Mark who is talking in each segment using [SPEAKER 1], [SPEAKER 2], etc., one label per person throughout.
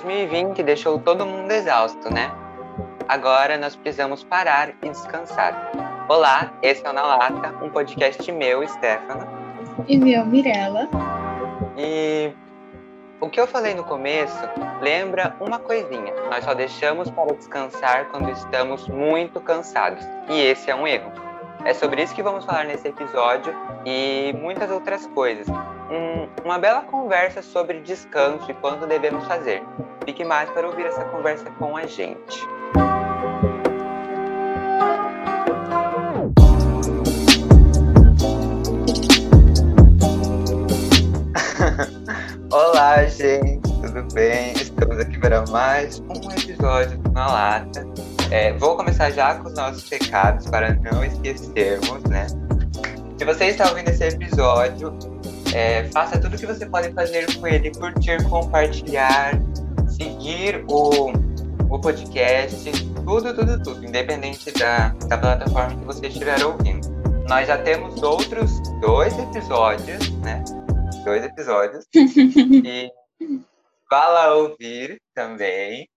[SPEAKER 1] 2020 deixou todo mundo exausto, né? Agora nós precisamos parar e descansar. Olá, esse é o Na Lata, um podcast meu, Stefano.
[SPEAKER 2] E meu, Mirella.
[SPEAKER 1] E o que eu falei no começo lembra uma coisinha. Nós só deixamos para descansar quando estamos muito cansados. E esse é um erro. É sobre isso que vamos falar nesse episódio e muitas outras coisas. Um, uma bela conversa sobre descanso e quando devemos fazer. Fique mais para ouvir essa conversa com a gente. Olá, gente, tudo bem? Estamos aqui para mais um episódio na lata. É, vou começar já com os nossos recados para não esquecermos, né? Se você está ouvindo esse episódio, é, faça tudo o que você pode fazer com ele, curtir, compartilhar, seguir o, o podcast, tudo, tudo, tudo, independente da, da plataforma que você estiver ouvindo. Nós já temos outros dois episódios, né? Dois episódios. e vá lá ouvir também.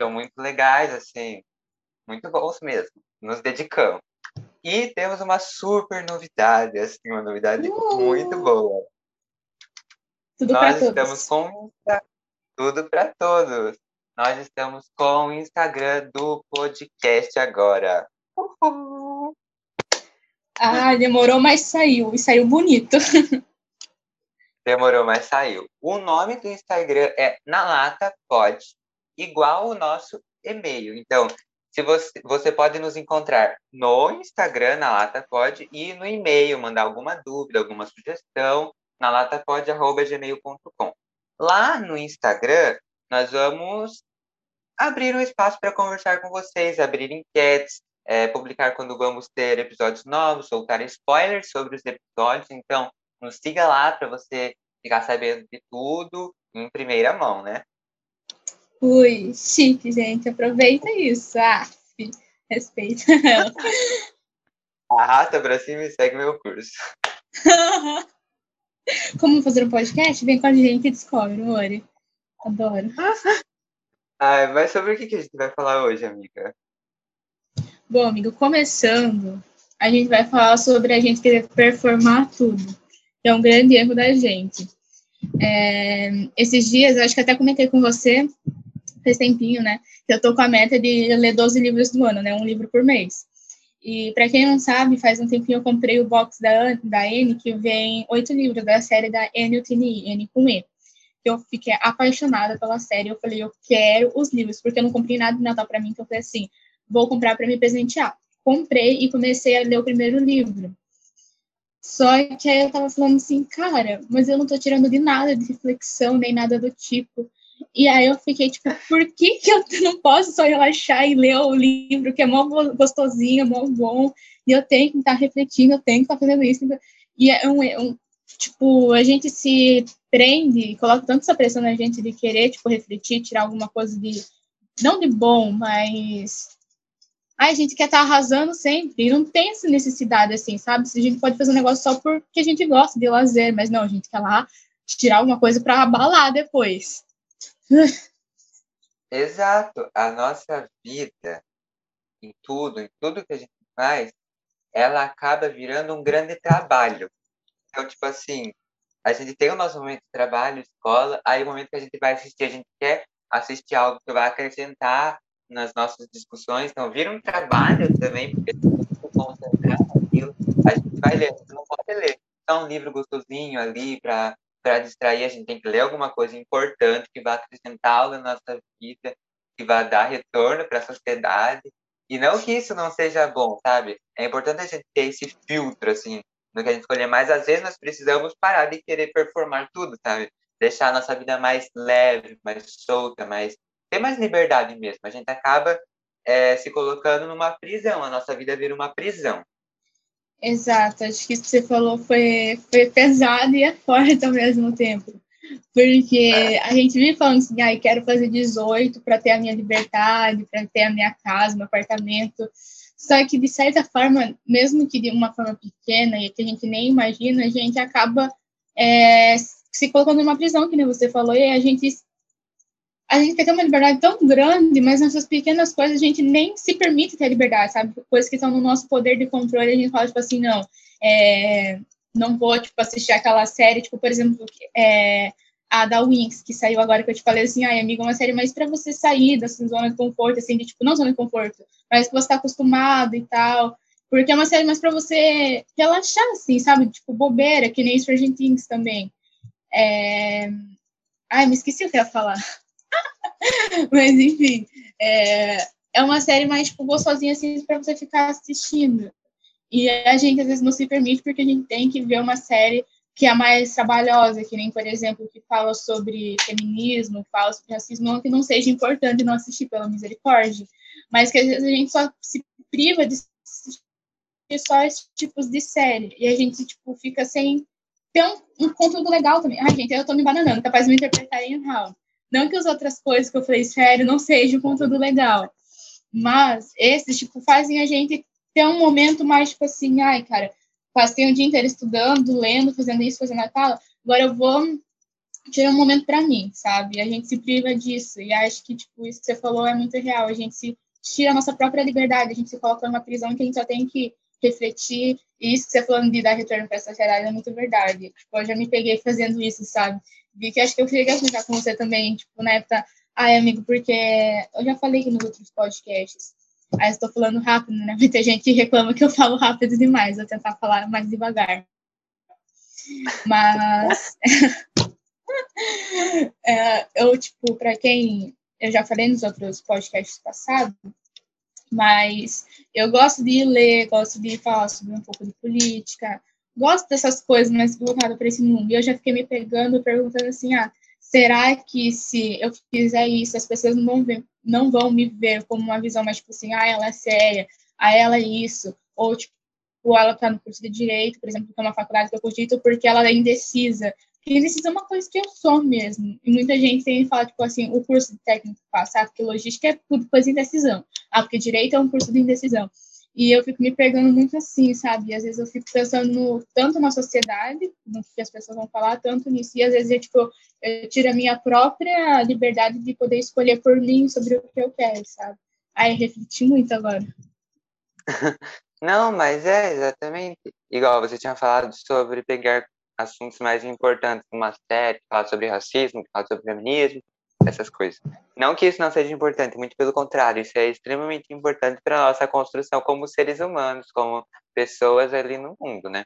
[SPEAKER 1] São muito legais, assim, muito bons mesmo. Nos dedicamos. E temos uma super novidade, assim, uma novidade uh! muito boa.
[SPEAKER 2] Tudo
[SPEAKER 1] Nós estamos com tudo para todos. Nós estamos com o Instagram do podcast agora. Uhul.
[SPEAKER 2] Ah, demorou, mas saiu. E saiu bonito.
[SPEAKER 1] Demorou, mas saiu. O nome do Instagram é Na Lata Pode, igual o nosso e-mail. Então, se você, você pode nos encontrar no Instagram, na Lata Pode, e no e-mail, mandar alguma dúvida, alguma sugestão, na latapod.gmail.com. Lá no Instagram, nós vamos abrir um espaço para conversar com vocês, abrir enquetes, é, publicar quando vamos ter episódios novos, soltar spoilers sobre os episódios. Então, nos siga lá para você ficar sabendo de tudo em primeira mão, né?
[SPEAKER 2] Ui, chique, gente. Aproveita isso. Ah, respeita.
[SPEAKER 1] Arrasta pra cima e segue meu curso.
[SPEAKER 2] Como fazer um podcast? Vem com a gente e descobre, Mori. Adoro.
[SPEAKER 1] Ai, mas sobre o que a gente vai falar hoje, amiga?
[SPEAKER 2] Bom, amigo, começando, a gente vai falar sobre a gente querer performar tudo. Que é um grande erro da gente. É, esses dias, eu acho que até comentei com você faz tempinho, né? Que eu tô com a meta de ler 12 livros do ano, né? Um livro por mês. E para quem não sabe, faz um tempinho eu comprei o box da, da N, que vem oito livros da série da N UTNI, N com E. Eu fiquei apaixonada pela série. Eu falei, eu quero os livros, porque eu não comprei nada de Natal para mim, então eu falei assim, vou comprar para me presentear. Comprei e comecei a ler o primeiro livro. Só que aí eu tava falando assim, cara, mas eu não tô tirando de nada de reflexão, nem nada do tipo. E aí eu fiquei tipo, por que, que eu não posso só relaxar e ler o livro, que é mó gostosinho, mó bom, e eu tenho que estar refletindo, eu tenho que estar fazendo isso. E é um, é um tipo, a gente se prende, coloca tanto essa pressão na gente de querer, tipo, refletir, tirar alguma coisa de, não de bom, mas Ai, a gente quer estar arrasando sempre, e não tem essa necessidade, assim, sabe? A gente pode fazer um negócio só porque a gente gosta de lazer, mas não, a gente quer lá tirar alguma coisa para abalar depois.
[SPEAKER 1] Exato. A nossa vida, em tudo, em tudo que a gente faz, ela acaba virando um grande trabalho. Então, tipo assim, a gente tem o nosso momento de trabalho, escola, aí o momento que a gente vai assistir, a gente quer assistir algo que vai acrescentar nas nossas discussões, então vira um trabalho também, porque a gente vai ler, não pode ler só um livro gostosinho ali para para distrair, a gente tem que ler alguma coisa importante que vai acrescentar algo na nossa vida, que vai dar retorno para a sociedade. E não que isso não seja bom, sabe? É importante a gente ter esse filtro, assim, no que a gente escolher. Mas às vezes nós precisamos parar de querer performar tudo, sabe? Deixar a nossa vida mais leve, mais solta, mais ter mais liberdade mesmo. A gente acaba é, se colocando numa prisão. A nossa vida vira uma prisão.
[SPEAKER 2] Exato, acho que isso que você falou foi, foi pesado e é forte ao mesmo tempo. Porque a gente vive falando assim, ah, quero fazer 18 para ter a minha liberdade, para ter a minha casa, meu apartamento. Só que, de certa forma, mesmo que de uma forma pequena e que a gente nem imagina, a gente acaba é, se colocando numa prisão, que nem você falou, e a gente a gente quer ter uma liberdade tão grande, mas nessas pequenas coisas a gente nem se permite ter liberdade, sabe? Coisas que estão no nosso poder de controle, a gente fala, tipo assim, não, é, não vou, tipo, assistir aquela série, tipo, por exemplo, é, a da Winx, que saiu agora, que eu te falei assim, ai, amiga, é uma série mais para você sair da sua zona de conforto, assim, de, tipo, não zona de conforto, mas que você tá acostumado e tal, porque é uma série mais para você relaxar, assim, sabe? Tipo, bobeira, que nem Stranger Things também. É... Ai, me esqueci o que eu ia falar. Mas, enfim, é, é uma série mais, tipo, gostosinha, assim, para você ficar assistindo. E a gente, às vezes, não se permite porque a gente tem que ver uma série que é mais trabalhosa, que nem, por exemplo, que fala sobre feminismo, fala sobre racismo, não que não seja importante não assistir pela misericórdia, mas que às vezes a gente só se priva de assistir só esses tipos de série, e a gente, tipo, fica sem ter um, um conteúdo legal também. Ai, gente, eu tô me bananando, capaz de me interpretar em errado. Não que as outras coisas que eu falei sério não sejam conteúdo legal, mas esses, tipo, fazem a gente ter um momento mais, tipo assim, ai, cara, passei um dia inteiro estudando, lendo, fazendo isso, fazendo aquilo, agora eu vou tirar um momento para mim, sabe? A gente se priva disso, e acho que, tipo, isso que você falou é muito real, a gente se tira a nossa própria liberdade, a gente se coloca numa prisão que a gente só tem que refletir, e isso que você falando de dar retorno para essa sociedade é muito verdade. Tipo, eu já me peguei fazendo isso, sabe? Vi que acho que eu queria explicar com você também, tipo, na época, ai, amigo, porque eu já falei aqui nos outros podcasts, aí estou falando rápido, né? Muita gente reclama que eu falo rápido demais, vou tentar falar mais devagar. Mas é, eu, tipo, para quem eu já falei nos outros podcasts passados, mas eu gosto de ler, gosto de falar sobre um pouco de política, gosto dessas coisas mais voltadas para esse mundo. E eu já fiquei me pegando, perguntando assim, ah, será que se eu fizer isso, as pessoas não vão, ver, não vão me ver como uma visão mais tipo assim, ah, ela é séria, ah, ela é isso, ou tipo, ela está no curso de Direito, por exemplo, que é uma faculdade que eu cogito, porque ela é indecisa. Indecisa é uma coisa que eu sou mesmo. E muita gente tem fala, tipo assim, o curso de técnico que sabe? Porque logística é tudo coisa de indecisão. Ah, porque Direito é um curso de indecisão. E eu fico me pegando muito assim, sabe? E às vezes eu fico pensando no, tanto na sociedade, no que as pessoas vão falar, tanto nisso. E às vezes eu, tipo, eu tiro a minha própria liberdade de poder escolher por mim sobre o que eu quero, sabe? Aí refleti muito agora.
[SPEAKER 1] Não, mas é exatamente igual você tinha falado sobre pegar assuntos mais importantes numa série, falar sobre racismo, falar sobre feminismo, essas coisas. Não que isso não seja importante, muito pelo contrário, isso é extremamente importante para a nossa construção como seres humanos, como pessoas ali no mundo, né?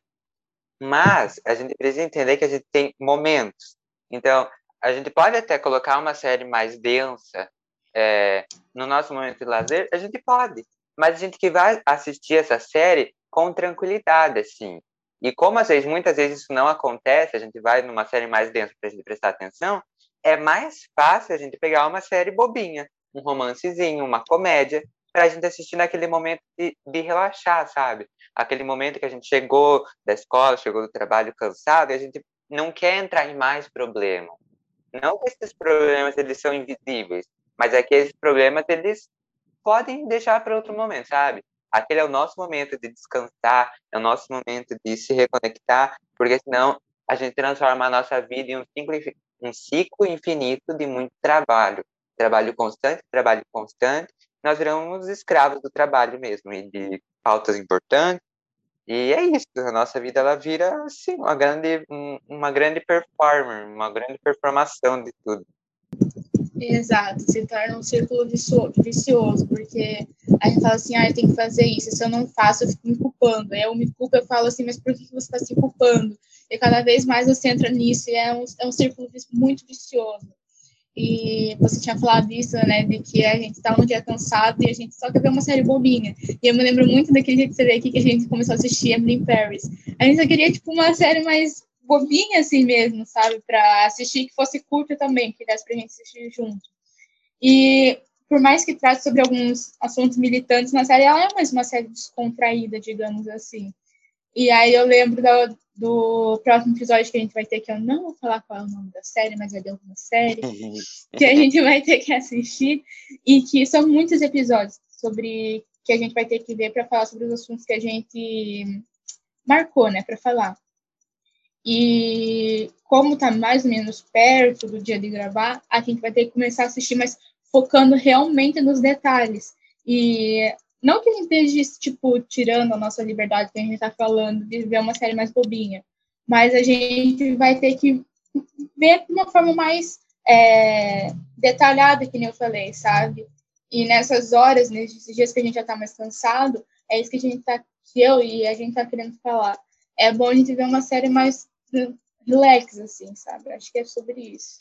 [SPEAKER 1] Mas a gente precisa entender que a gente tem momentos. Então, a gente pode até colocar uma série mais densa é, no nosso momento de lazer, a gente pode. Mas a gente que vai assistir essa série com tranquilidade, assim. E como às vezes, muitas vezes isso não acontece, a gente vai numa série mais densa para a gente prestar atenção, é mais fácil a gente pegar uma série bobinha, um romancezinho, uma comédia, para a gente assistir naquele momento de, de, relaxar, sabe? Aquele momento que a gente chegou da escola, chegou do trabalho cansado, e a gente não quer entrar em mais problemas. Não que esses problemas eles são invisíveis, mas é que esses problemas eles podem deixar para outro momento, sabe? Aquele é o nosso momento de descansar, é o nosso momento de se reconectar, porque senão a gente transforma a nossa vida em um simples um ciclo infinito de muito trabalho. Trabalho constante, trabalho constante. Nós viramos escravos do trabalho mesmo e de pautas importantes. E é isso, a nossa vida ela vira assim, uma grande, uma grande performer, uma grande performação de tudo.
[SPEAKER 2] Exato, se torna um círculo vicioso, porque a gente fala assim, ah, eu tenho que fazer isso, se eu não faço, eu fico me culpando. Aí eu me culpo, eu falo assim, mas por que você está se culpando? E cada vez mais você entra nisso, e é um, é um círculo muito vicioso. E você tinha falado isso, né, de que a gente está um dia cansado e a gente só quer ver uma série bobinha. E eu me lembro muito daquele dia que você veio aqui que a gente começou a assistir Emily in Paris. A gente só queria, tipo, uma série mais bobinha assim mesmo, sabe? Para assistir que fosse curta também, que desse pra gente assistir junto. E por mais que trate sobre alguns assuntos militantes na série, ela é mais uma série descontraída, digamos assim. E aí eu lembro do, do próximo episódio que a gente vai ter, que eu não vou falar qual é o nome da série, mas é de alguma série, que a gente vai ter que assistir, e que são muitos episódios sobre que a gente vai ter que ver para falar sobre os assuntos que a gente marcou, né, para falar. E como está mais ou menos perto do dia de gravar, a gente vai ter que começar a assistir, mas focando realmente nos detalhes. E não que a gente esteja, tipo, tirando a nossa liberdade que a gente está falando de ver uma série mais bobinha, mas a gente vai ter que ver de uma forma mais é, detalhada, que nem eu falei, sabe? E nessas horas, nesses dias que a gente já está mais cansado, é isso que a gente tá, que eu e a gente tá querendo falar. É bom a gente ver uma série mais relax, assim, sabe? Acho que é sobre isso.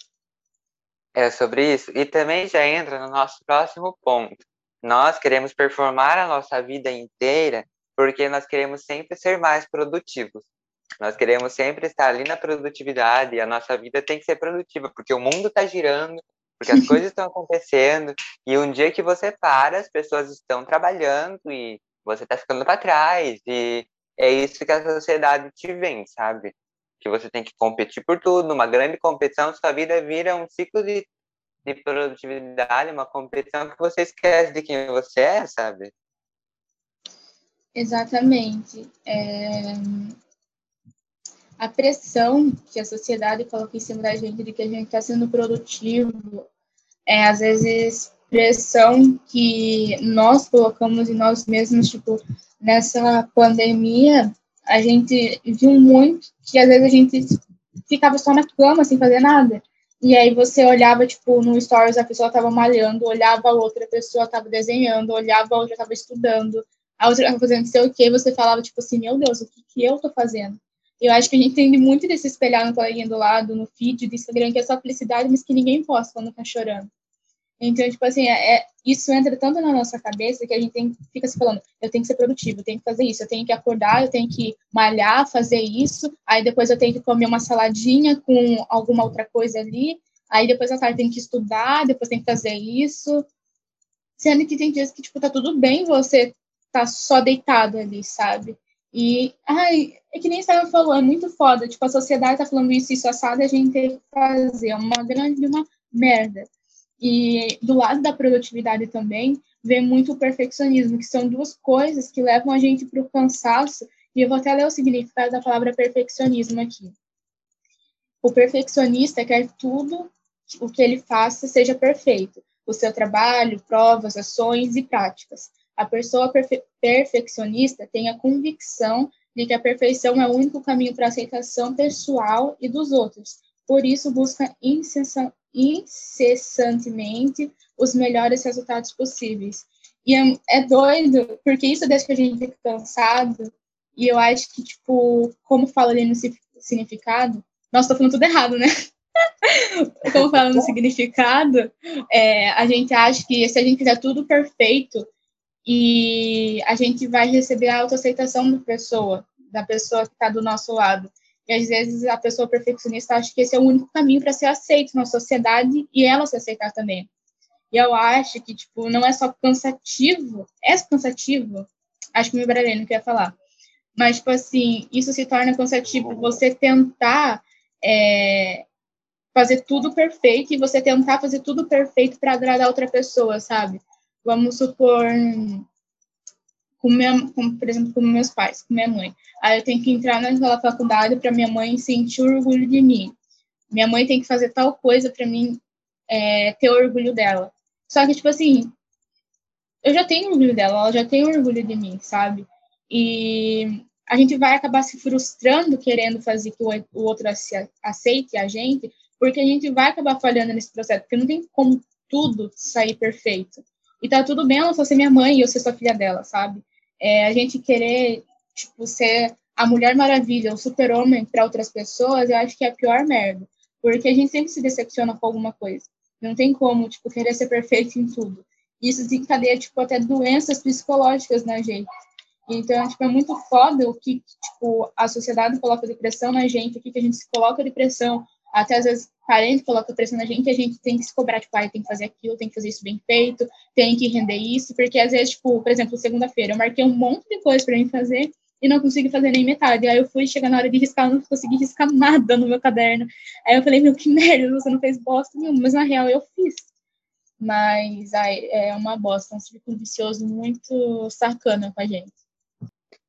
[SPEAKER 1] É sobre isso. E também já entra no nosso próximo ponto. Nós queremos performar a nossa vida inteira porque nós queremos sempre ser mais produtivos. Nós queremos sempre estar ali na produtividade e a nossa vida tem que ser produtiva, porque o mundo está girando, porque as coisas estão acontecendo e um dia que você para, as pessoas estão trabalhando e você está ficando para trás e é isso que a sociedade te vem, sabe? Que você tem que competir por tudo, uma grande competição, sua vida vira um ciclo de, de produtividade, uma competição que você esquece de quem você é, sabe?
[SPEAKER 2] Exatamente. É... A pressão que a sociedade coloca em cima da gente de que a gente está sendo produtivo, é às vezes pressão que nós colocamos em nós mesmos, tipo, nessa pandemia, a gente viu muito que às vezes a gente ficava só na cama sem fazer nada. E aí você olhava, tipo, no stories a pessoa tava malhando, olhava a outra pessoa tava desenhando, olhava a outra tava estudando, a outra tava fazendo sei o que, você falava, tipo assim, meu Deus, o que, que eu tô fazendo? Eu acho que a gente entende muito desse espelhar no coleguinha do lado, no feed do Instagram, que é só felicidade, mas que ninguém posta quando tá chorando. Então, tipo assim, é, é, isso entra tanto na nossa cabeça que a gente tem, fica se falando, eu tenho que ser produtivo, eu tenho que fazer isso, eu tenho que acordar, eu tenho que malhar, fazer isso, aí depois eu tenho que comer uma saladinha com alguma outra coisa ali, aí depois à tarde tem que estudar, depois tem que fazer isso. Sendo que tem dias que, tipo, tá tudo bem você tá só deitado ali, sabe? E, ai, é que nem Simon falou, é muito foda. Tipo, a sociedade tá falando isso, isso assado, a gente tem que fazer. É uma grande, uma merda. E do lado da produtividade também, vem muito o perfeccionismo, que são duas coisas que levam a gente para o cansaço. E eu vou até ler o significado da palavra perfeccionismo aqui. O perfeccionista quer tudo o que ele faça seja perfeito. O seu trabalho, provas, ações e práticas. A pessoa perfe perfeccionista tem a convicção de que a perfeição é o único caminho para a aceitação pessoal e dos outros. Por isso, busca incessantemente os melhores resultados possíveis. E é, é doido, porque isso deixa a gente cansado, e eu acho que, tipo, como fala ali no significado, nossa, tô falando tudo errado, né? como fala no significado, é, a gente acha que se a gente fizer tudo perfeito, e a gente vai receber a autoaceitação da pessoa, da pessoa que está do nosso lado. E às vezes a pessoa perfeccionista acha que esse é o único caminho para ser aceito na sociedade e ela se aceitar também. E eu acho que, tipo, não é só cansativo, é cansativo, acho que o meu brasileiro quer falar, mas, tipo assim, isso se torna cansativo você tentar é, fazer tudo perfeito e você tentar fazer tudo perfeito para agradar outra pessoa, sabe? Vamos supor, com minha, com, por exemplo, com meus pais, com minha mãe. Aí eu tenho que entrar naquela faculdade para minha mãe sentir orgulho de mim. Minha mãe tem que fazer tal coisa para mim é, ter orgulho dela. Só que, tipo assim, eu já tenho orgulho dela, ela já tem orgulho de mim, sabe? E a gente vai acabar se frustrando querendo fazer que o outro aceite a gente, porque a gente vai acabar falhando nesse processo, porque não tem como tudo sair perfeito. E tá tudo bem ela só ser minha mãe e eu ser sua filha dela, sabe? É, a gente querer, tipo, ser a Mulher Maravilha, o super-homem para outras pessoas, eu acho que é a pior merda. Porque a gente sempre se decepciona com alguma coisa. Não tem como, tipo, querer ser perfeito em tudo. Isso desencadeia, tipo, até doenças psicológicas na gente. Então, tipo, é muito foda o que, tipo, a sociedade coloca de pressão na gente, o que, que a gente se coloca de pressão, até às vezes parente coloca pressão na gente, a gente tem que se cobrar, tipo, ah, tem que fazer aquilo, tem que fazer isso bem feito, tem que render isso, porque às vezes, tipo, por exemplo, segunda-feira eu marquei um monte de coisa para mim fazer e não consegui fazer nem metade. Aí eu fui chegar na hora de riscar, não consegui riscar nada no meu caderno. Aí eu falei, meu, que merda, você não fez bosta nenhuma, mas na real eu fiz. Mas ai, é uma bosta, um círculo vicioso muito sacana com a gente.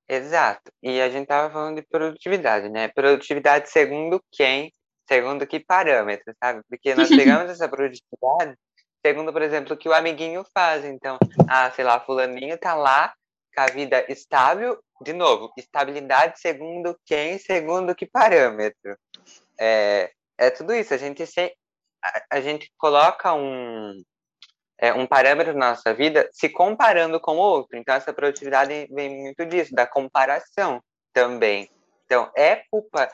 [SPEAKER 1] Exato. E a gente estava falando de produtividade, né? Produtividade segundo quem? Segundo que parâmetro, sabe? Porque nós pegamos essa produtividade segundo, por exemplo, o que o amiguinho faz. Então, ah, sei lá, fulaninho tá lá com a vida estável, de novo, estabilidade segundo quem? Segundo que parâmetro? É, é tudo isso. A gente, se, a, a gente coloca um, é, um parâmetro na nossa vida se comparando com o outro. Então, essa produtividade vem muito disso, da comparação também. Então, é culpa,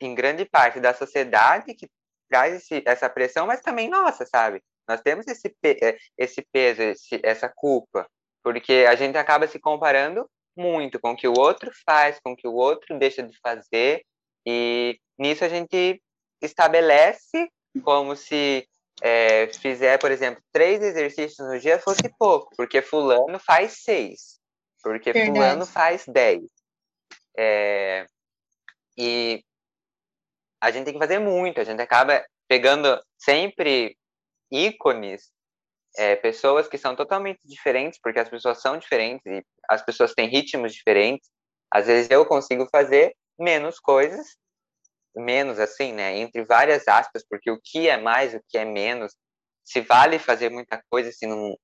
[SPEAKER 1] em grande parte, da sociedade que traz esse, essa pressão, mas também nossa, sabe? Nós temos esse, é, esse peso, esse, essa culpa, porque a gente acaba se comparando muito com o que o outro faz, com o que o outro deixa de fazer, e nisso a gente estabelece como se é, fizer, por exemplo, três exercícios no dia fosse pouco, porque fulano faz seis, porque Verdade. fulano faz dez. É, e a gente tem que fazer muito, a gente acaba pegando sempre ícones, é, pessoas que são totalmente diferentes, porque as pessoas são diferentes e as pessoas têm ritmos diferentes. Às vezes eu consigo fazer menos coisas menos assim, né? Entre várias aspas, porque o que é mais, o que é menos, se vale fazer muita coisa, se não,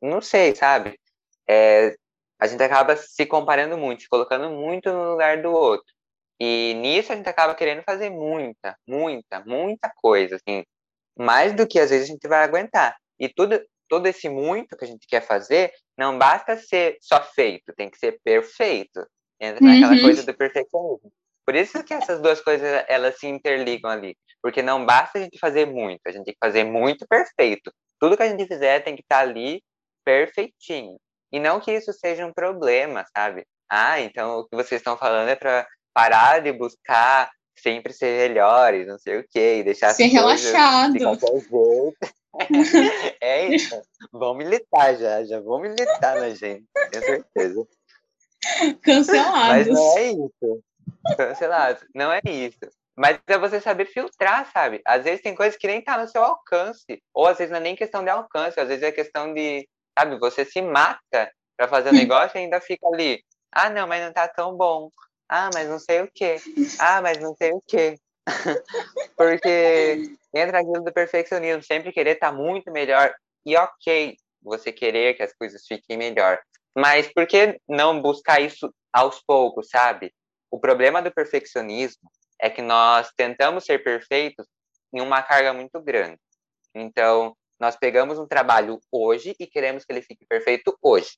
[SPEAKER 1] não sei, sabe? É, a gente acaba se comparando muito, se colocando muito no lugar do outro. E nisso a gente acaba querendo fazer muita, muita, muita coisa, assim, mais do que às vezes a gente vai aguentar. E tudo, todo esse muito que a gente quer fazer, não basta ser só feito, tem que ser perfeito. Entra naquela uhum. coisa do perfeccionismo. Por isso que essas duas coisas elas se interligam ali, porque não basta a gente fazer muito, a gente tem que fazer muito perfeito. Tudo que a gente fizer tem que estar tá ali perfeitinho. E não que isso seja um problema, sabe? Ah, então o que vocês estão falando é para parar de buscar sempre ser melhores, não sei o quê, e deixar
[SPEAKER 2] ser relaxado.
[SPEAKER 1] é isso. Vão militar já, já vão militar na gente, tenho certeza.
[SPEAKER 2] Cancelados.
[SPEAKER 1] Mas não é isso. Cancelado. Não é isso. Mas é você saber filtrar, sabe? Às vezes tem coisas que nem tá no seu alcance. Ou às vezes não é nem questão de alcance, às vezes é questão de, sabe, você se mata para fazer o um negócio e ainda fica ali. Ah, não, mas não tá tão bom. Ah, mas não sei o quê. Ah, mas não sei o quê. Porque entra aquilo do perfeccionismo, sempre querer estar tá muito melhor. E ok, você querer que as coisas fiquem melhor. Mas por que não buscar isso aos poucos, sabe? O problema do perfeccionismo é que nós tentamos ser perfeitos em uma carga muito grande. Então, nós pegamos um trabalho hoje e queremos que ele fique perfeito hoje.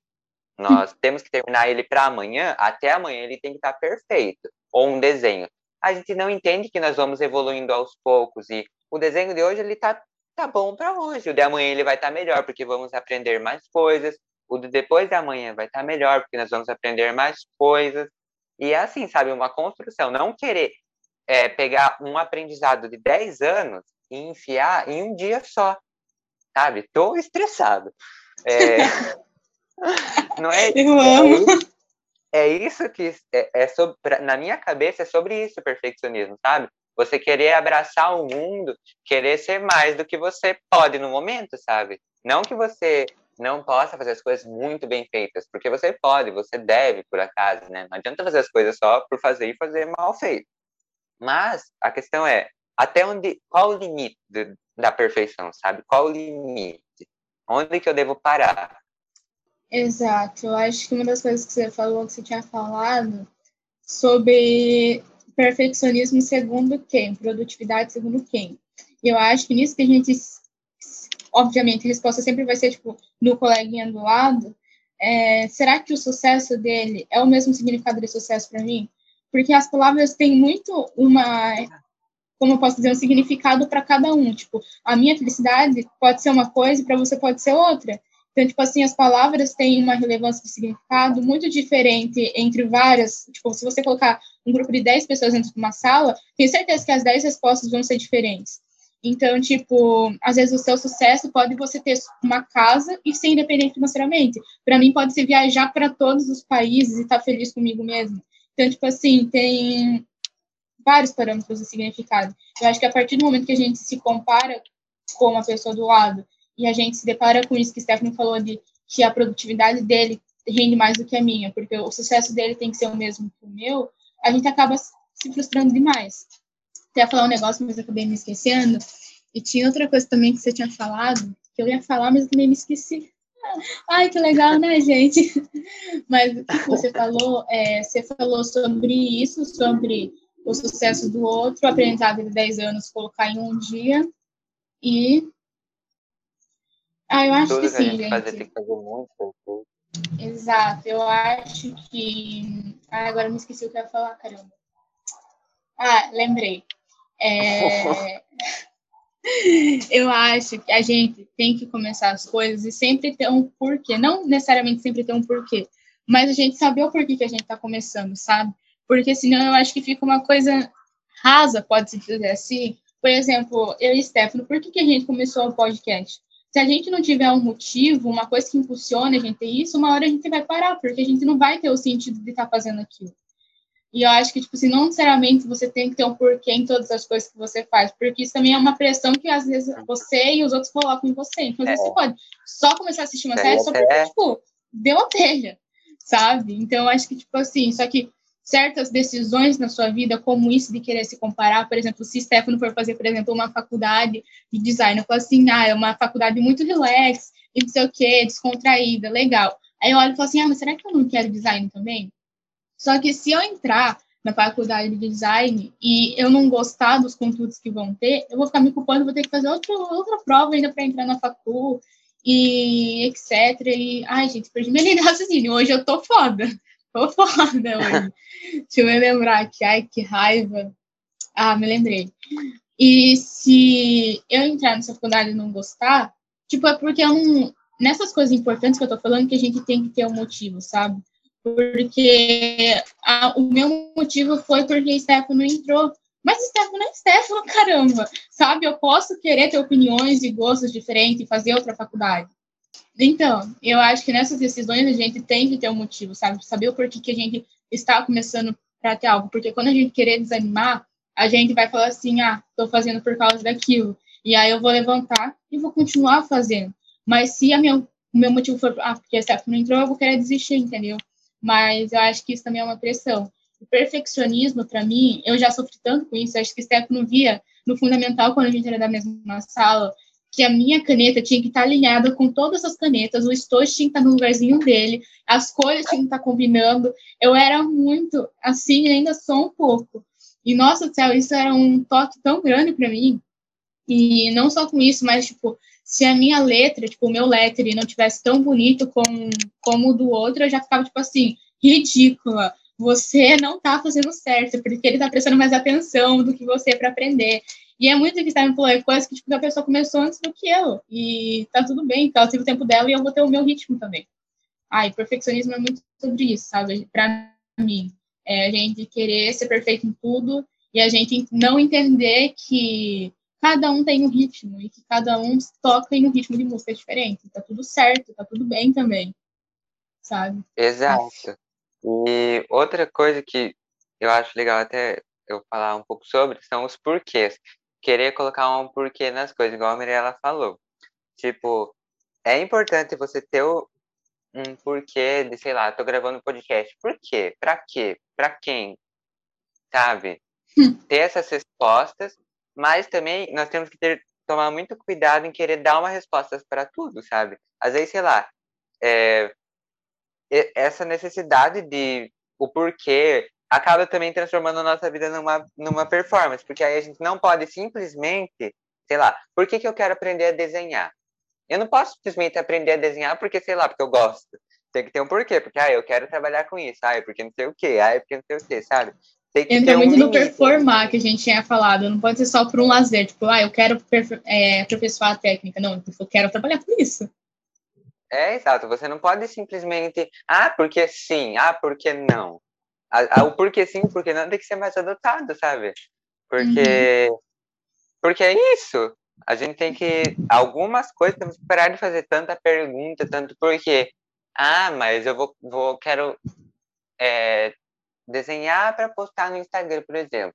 [SPEAKER 1] Nós temos que terminar ele para amanhã, até amanhã ele tem que estar tá perfeito. Ou um desenho. A gente não entende que nós vamos evoluindo aos poucos e o desenho de hoje ele tá, tá bom para hoje. O de amanhã ele vai estar tá melhor porque vamos aprender mais coisas. O de depois de amanhã vai estar tá melhor porque nós vamos aprender mais coisas. E é assim, sabe, uma construção. Não querer é, pegar um aprendizado de 10 anos e enfiar em um dia só, sabe? Tô estressado. É... Não é,
[SPEAKER 2] Eu amo.
[SPEAKER 1] É, é isso que é, é sobre, na minha cabeça é sobre isso o perfeccionismo, sabe? Você querer abraçar o mundo, querer ser mais do que você pode no momento, sabe? Não que você não possa fazer as coisas muito bem feitas, porque você pode, você deve, por acaso, né? Não adianta fazer as coisas só por fazer e fazer mal feito. Mas a questão é, até onde, qual o limite da perfeição, sabe? Qual o limite? Onde que eu devo parar?
[SPEAKER 2] Exato. Eu acho que uma das coisas que você falou, que você tinha falado, sobre perfeccionismo segundo quem? Produtividade segundo quem? Eu acho que nisso que a gente obviamente, a resposta sempre vai ser, tipo, no coleguinha do lado, é, será que o sucesso dele é o mesmo significado de sucesso para mim? Porque as palavras têm muito uma, como eu posso dizer, um significado para cada um. Tipo, a minha felicidade pode ser uma coisa e para você pode ser outra. Então, tipo assim, as palavras têm uma relevância de significado muito diferente entre várias. Tipo, se você colocar um grupo de 10 pessoas dentro de uma sala, tenho certeza que as 10 respostas vão ser diferentes. Então, tipo, às vezes o seu sucesso pode você ter uma casa e ser independente financeiramente. Para mim, pode ser viajar para todos os países e estar tá feliz comigo mesmo. Então, tipo assim, tem vários parâmetros de significado. Eu acho que a partir do momento que a gente se compara com a pessoa do lado e a gente se depara com isso que Stephanie falou de que a produtividade dele rende mais do que a minha, porque o sucesso dele tem que ser o mesmo que o meu, a gente acaba se frustrando demais. Até falar um negócio, mas acabei me esquecendo. E tinha outra coisa também que você tinha falado, que eu ia falar, mas eu também me esqueci. Ai, que legal, né, gente? Mas o que você falou, é, você falou sobre isso, sobre o sucesso do outro, o aprendizado de 10 anos, colocar em um dia. E. Ah, eu acho que, sim,
[SPEAKER 1] a gente
[SPEAKER 2] gente.
[SPEAKER 1] tem que fazer muito.
[SPEAKER 2] Exato, eu acho que. Ah, agora me esqueci o que eu ia falar, caramba. Ah, lembrei. É... eu acho que a gente tem que começar as coisas e sempre ter um porquê. Não necessariamente sempre ter um porquê, mas a gente saber o porquê que a gente está começando, sabe? Porque senão eu acho que fica uma coisa rasa, pode-se dizer assim. Por exemplo, eu e Stefano, por que, que a gente começou o podcast? Se a gente não tiver um motivo, uma coisa que impulsione a gente ter isso, uma hora a gente vai parar, porque a gente não vai ter o sentido de estar tá fazendo aquilo. E eu acho que, tipo assim, não necessariamente você tem que ter um porquê em todas as coisas que você faz, porque isso também é uma pressão que às vezes você e os outros colocam em você. Então,
[SPEAKER 1] É.
[SPEAKER 2] você pode só começar a assistir uma
[SPEAKER 1] É,
[SPEAKER 2] série só
[SPEAKER 1] até-
[SPEAKER 2] porque, tipo, deu a telha, sabe? Então, eu acho que, tipo assim, só que certas decisões na sua vida, como isso de querer se comparar, por exemplo, se Stefano for fazer, por exemplo, uma faculdade de design, eu falo assim, ah, é uma faculdade muito relax, e não sei o quê, descontraída, legal. Aí eu olho e falo assim, ah, mas será que eu não quero design também? Só que se eu entrar na faculdade de design e eu não gostar dos conteúdos que vão ter, eu vou ficar me culpando, vou ter que fazer outra, outra prova ainda para entrar na facul e etc. E, ai, gente, perdi minha linha de raciocínio. Hoje eu tô foda. Tô foda hoje. Deixa eu me lembrar aqui. Ai, que raiva. Ah, me lembrei. E se eu entrar nessa faculdade e não gostar, tipo, é porque eu não. Nessas coisas importantes que eu tô falando, que a gente tem que ter um motivo, sabe? Porque a- o meu motivo foi porque Stefano entrou. Mas Stefano é Stefano, caramba! Sabe? Eu posso querer ter opiniões e gostos diferentes e fazer outra faculdade. Então, eu acho que nessas decisões a gente tem que ter um motivo, sabe? Saber o porquê que a gente está começando para ter algo. Porque quando a gente querer desanimar, a gente vai falar assim: ah, estou fazendo por causa daquilo. E aí eu vou levantar e vou continuar fazendo. Mas se minha, o meu motivo for, ah, porque a Stefano não entrou, eu vou querer desistir, entendeu? Mas eu acho que isso também é uma pressão. O perfeccionismo, para mim, eu já sofri tanto com isso. Eu acho que Stefano via no fundamental, quando a gente era da mesma sala, que a minha caneta tinha que estar alinhada com todas as canetas, o estojo tinha que estar no lugarzinho dele, as cores tinham que estar combinando. Eu era muito assim, ainda sou um pouco. E, nossa céu, isso era um toque tão grande para mim. E não só com isso, mas, tipo, se a minha letra, tipo, o meu lettering não tivesse tão bonito como, como o do outro, eu já ficava, tipo assim, ridícula. Você não tá fazendo certo, porque ele tá prestando mais atenção do que você para aprender. E é muito que está me falando, é coisa que, tipo, a pessoa começou antes do que eu. E tá tudo bem, então ela teve o tempo dela e eu vou ter o meu ritmo também. Ai, perfeccionismo é muito sobre isso, sabe? Pra mim. É a gente querer ser perfeito em tudo e a gente não entender que cada um tem um ritmo e que cada um toca em um ritmo de música diferente. Tá tudo certo, tá tudo bem também, sabe?
[SPEAKER 1] Exato. E outra coisa que eu acho legal até eu falar um pouco sobre são os porquês. Querer colocar um porquê nas coisas, igual a Mirella falou. Tipo, é importante você ter o- um porquê de, sei lá, tô gravando um podcast. Por quê? Pra quê? Pra quem? Sabe? Ter essas respostas, mas também nós temos que ter, tomar muito cuidado em querer dar uma resposta para tudo, sabe? Às vezes, sei lá, é, essa necessidade de o porquê acaba também transformando a nossa vida numa, numa performance, porque aí a gente não pode simplesmente, sei lá, por que, que eu quero aprender a desenhar? Eu não posso simplesmente aprender a desenhar porque, sei lá, porque eu gosto. Tem que ter um porquê, porque, ah, eu quero trabalhar com isso, ah, é porque não sei o quê, ah, é porque não sei o quê, sabe? Tem que
[SPEAKER 2] Entra
[SPEAKER 1] ter um
[SPEAKER 2] muito no
[SPEAKER 1] limite.
[SPEAKER 2] performar que a gente tinha falado. Não pode ser só por um lazer. Tipo, ah, eu quero é, aperfeiçoar a técnica. Não, eu quero trabalhar com isso.
[SPEAKER 1] É, exato. Você não pode simplesmente, ah, porque sim, ah, porque não. A- a- o porquê sim, porque não tem que ser mais adotado, sabe? Porque, porque é isso. A gente tem que, algumas coisas, temos que parar de fazer tanta pergunta, tanto porquê. Ah, mas eu vou, vou quero é, desenhar para postar no Instagram, por exemplo.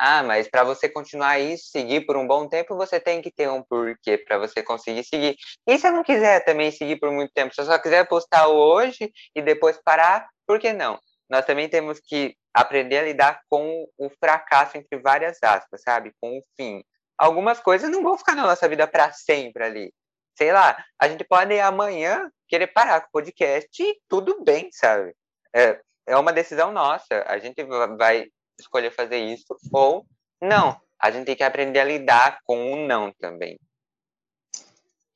[SPEAKER 1] Ah, mas para você continuar isso, seguir por um bom tempo, você tem que ter um porquê para você conseguir seguir. E se eu não quiser também seguir por muito tempo, se eu só quiser postar hoje e depois parar, por que não? Nós também temos que aprender a lidar com o fracasso entre várias aspas, sabe? Com o fim. Algumas coisas não vão ficar na nossa vida para sempre ali. Sei lá, a gente pode amanhã querer parar com o podcast e tudo bem, sabe? É, é uma decisão nossa. A gente vai escolher fazer isso ou não. A gente tem que aprender a lidar com o não também.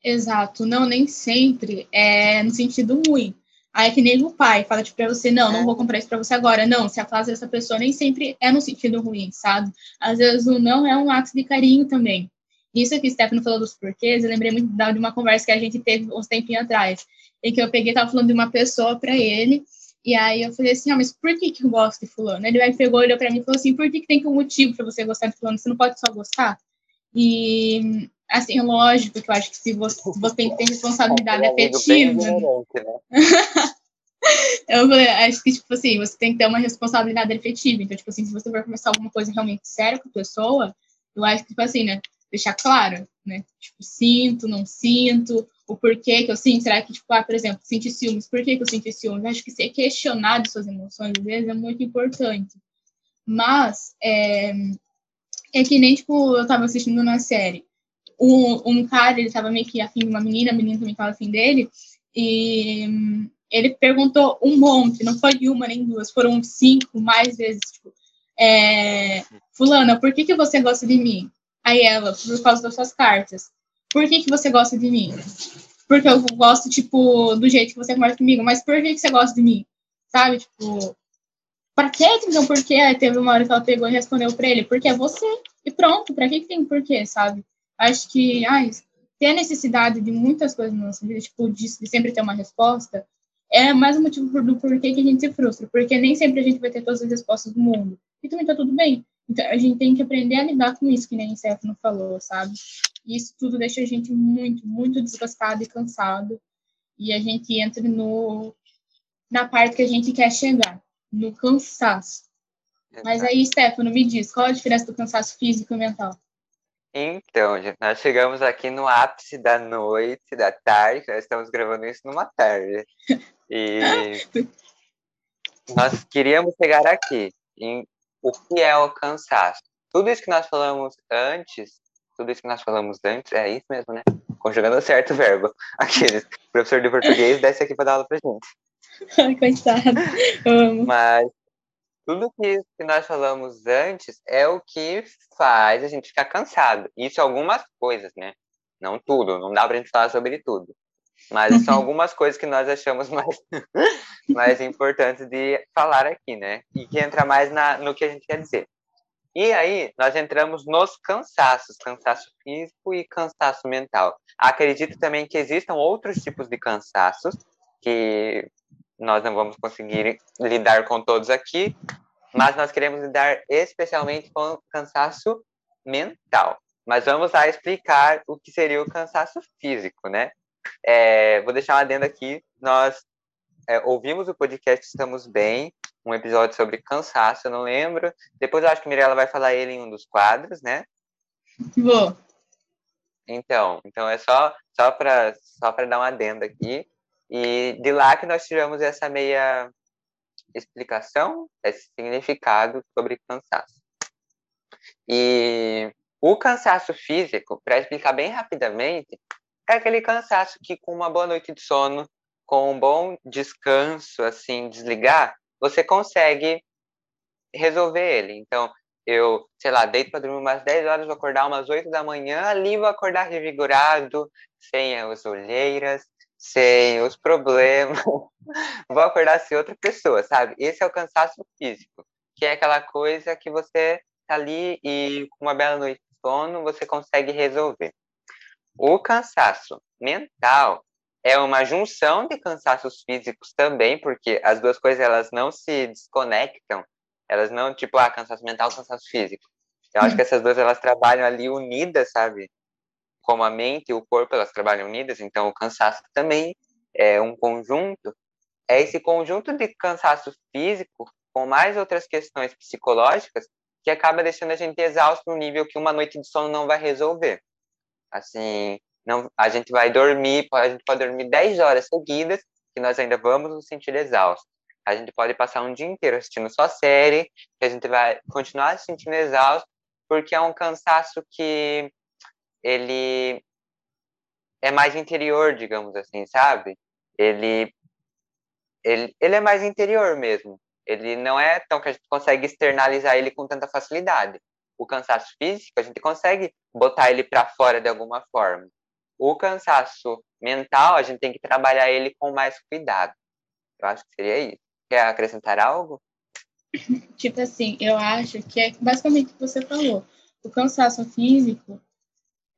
[SPEAKER 2] Exato. Não, nem sempre é no sentido ruim. Aí é que nem o pai fala tipo, pra você, não, não vou comprar isso pra você agora. Não, se a frase dessa pessoa nem sempre é no sentido ruim, sabe? Às vezes o não é um ato de carinho também. Isso que o Stefano falou dos porquês, eu lembrei muito de uma conversa que a gente teve uns tempinhos atrás, em que eu peguei, tava falando de uma pessoa para ele, e aí eu falei assim, ah, mas por que que eu gosto de fulano? Ele vai pegou, olhou para mim e falou assim, por que que tem que um motivo para você gostar de fulano? Você não pode só gostar? E, assim, lógico que eu acho que se você, você tem que ter responsabilidade afetiva... Né? eu falei, acho que, tipo assim, você tem que ter uma responsabilidade afetiva. Então, tipo assim, se você for começar alguma coisa realmente séria com a pessoa, eu acho que, tipo assim, né, deixar claro, né? Tipo, sinto, não sinto, o porquê que eu sinto. Será que, tipo, ah, por exemplo, sentir ciúmes, por que, que eu sinto ciúmes? Acho que ser questionado suas emoções, às vezes, é muito importante. Mas, é, é que nem, tipo, eu tava assistindo na série. Um, um cara, ele tava meio que afim de uma menina, a menina também tava afim dele, e ele perguntou um monte, não foi uma nem duas, foram cinco, mais vezes, tipo, é, fulana, por que, que você gosta de mim? Aí ela, por causa das suas cartas. Por que, que você gosta de mim? Porque eu gosto, tipo, do jeito que você conversa comigo. Mas por que, que você gosta de mim? Sabe? Tipo, pra que então por quê? Aí teve uma hora que ela pegou e respondeu pra ele, porque é você. E pronto, pra que, que tem porquê, sabe? Acho que, ai, ter a necessidade de muitas coisas na nossa vida, tipo, de, de sempre ter uma resposta, é mais um motivo do porquê que a gente se frustra. Porque nem sempre a gente vai ter todas as respostas do mundo. E também tá tudo bem. Então, a gente tem que aprender a lidar com isso, que nem o Stefano falou, sabe? E isso tudo deixa a gente muito, muito desgastado e cansado. E a gente entra no, na parte que a gente quer chegar, no cansaço. Mas aí, Stefano, me diz, qual a diferença do cansaço físico e mental?
[SPEAKER 1] Então, gente, nós chegamos aqui no ápice da noite, da tarde, nós estamos gravando isso numa tarde. E nós queríamos chegar aqui, em o que é o cansaço. Tudo isso que nós falamos antes, tudo isso que nós falamos antes, é isso mesmo, né? Conjugando certo o verbo. Aqueles. professor de português desce aqui para dar aula pra gente.
[SPEAKER 2] Ai, coitado.
[SPEAKER 1] Mas tudo isso que nós falamos antes é o que faz a gente ficar cansado. Isso é algumas coisas, né? Não tudo, não dá pra gente falar sobre tudo. Mas são algumas coisas que nós achamos mais, mais importantes de falar aqui, né? E que entra mais na, no que a gente quer dizer. E aí, nós entramos nos cansaços, cansaço físico e cansaço mental. Acredito também que existam outros tipos de cansaços que nós não vamos conseguir lidar com todos aqui, mas nós queremos lidar especialmente com o cansaço mental. Mas vamos lá explicar o que seria o cansaço físico, né? É, vou deixar um adendo aqui. Nós é, ouvimos o podcast Estamos Bem, um episódio sobre cansaço, eu não lembro. Depois eu acho que Mirella vai falar ele em um dos quadros, né?
[SPEAKER 2] Vou.
[SPEAKER 1] Então, então é só só para só para dar um adendo aqui. E de lá que nós tiramos essa meia explicação, esse significado sobre cansaço. E o cansaço físico, para explicar bem rapidamente, é aquele cansaço que com uma boa noite de sono, com um bom descanso, assim, desligar, você consegue resolver ele. Então, eu, sei lá, deito para dormir umas 10 horas, vou acordar umas 8 da manhã, ali vou acordar revigorado, sem as olheiras, sem os problemas, vou acordar ser outra pessoa, sabe? Esse é o cansaço físico, que é aquela coisa que você tá ali e com uma bela noite de sono você consegue resolver. O cansaço mental é uma junção de cansaços físicos também, porque as duas coisas elas não se desconectam, elas não tipo ah, cansaço mental, cansaço físico. Eu acho que essas duas elas trabalham ali unidas, sabe? Como a mente e o corpo elas trabalham unidas, então o cansaço também é um conjunto. É esse conjunto de cansaço físico com mais outras questões psicológicas que acaba deixando a gente exausto no nível que uma noite de sono não vai resolver. Assim, não, a gente vai dormir, a gente pode dormir 10 horas seguidas, que nós ainda vamos nos sentir exaustos. A gente pode passar um dia inteiro assistindo só série, que a gente vai continuar se sentindo exausto, porque é um cansaço que ele é mais interior, digamos assim, sabe? Ele, ele, ele é mais interior mesmo. Ele não é tão que a gente consegue externalizar ele com tanta facilidade. O cansaço físico, a gente consegue botar ele para fora de alguma forma. O cansaço mental, a gente tem que trabalhar ele com mais cuidado. Eu acho que seria isso. Quer acrescentar algo?
[SPEAKER 2] Tipo assim, eu acho que é basicamente o que você falou. O cansaço físico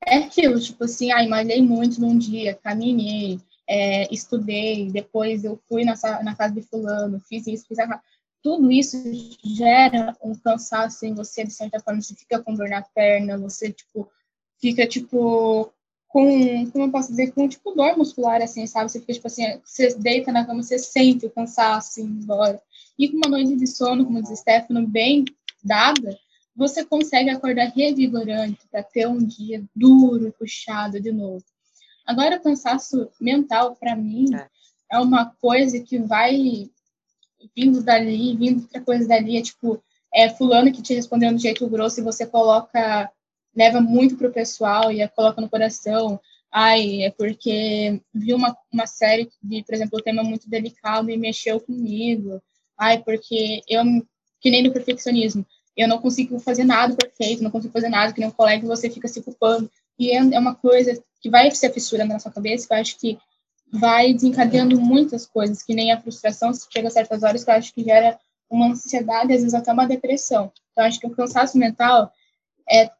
[SPEAKER 2] é aquilo, tipo assim, ah, malhei muito num dia, caminhei, é, estudei, depois eu fui na, na casa de fulano, fiz isso, fiz aquilo. Tudo isso gera um cansaço em você, de certa forma, você fica com dor na perna, você, tipo, fica, tipo, com, como eu posso dizer, com, tipo, dor muscular, assim, sabe? Você fica, tipo assim, você deita na cama, você sente o cansaço, assim, embora. E com uma noite de sono, como diz Stefano, bem dada, você consegue acordar revigorante para ter um dia duro, puxado de novo. Agora, o cansaço mental, para mim, é. é. uma coisa que vai vindo dali, vindo outra coisa dali. É tipo, é fulano que te respondeu de jeito grosso e você coloca, leva muito pro pessoal e coloca no coração. Ai, é porque viu uma, uma série de, por exemplo, um tema muito delicado e mexeu comigo. Ai, porque eu, que nem no perfeccionismo eu não consigo fazer nada perfeito, não consigo fazer nada que nem um colega você fica se culpando. E é, é uma coisa que vai se fissurando na sua cabeça, que eu acho que vai desencadeando muitas coisas, que nem a frustração, chega a certas horas, que eu acho que gera uma ansiedade, às vezes até uma depressão. Então, eu acho que o cansaço mental é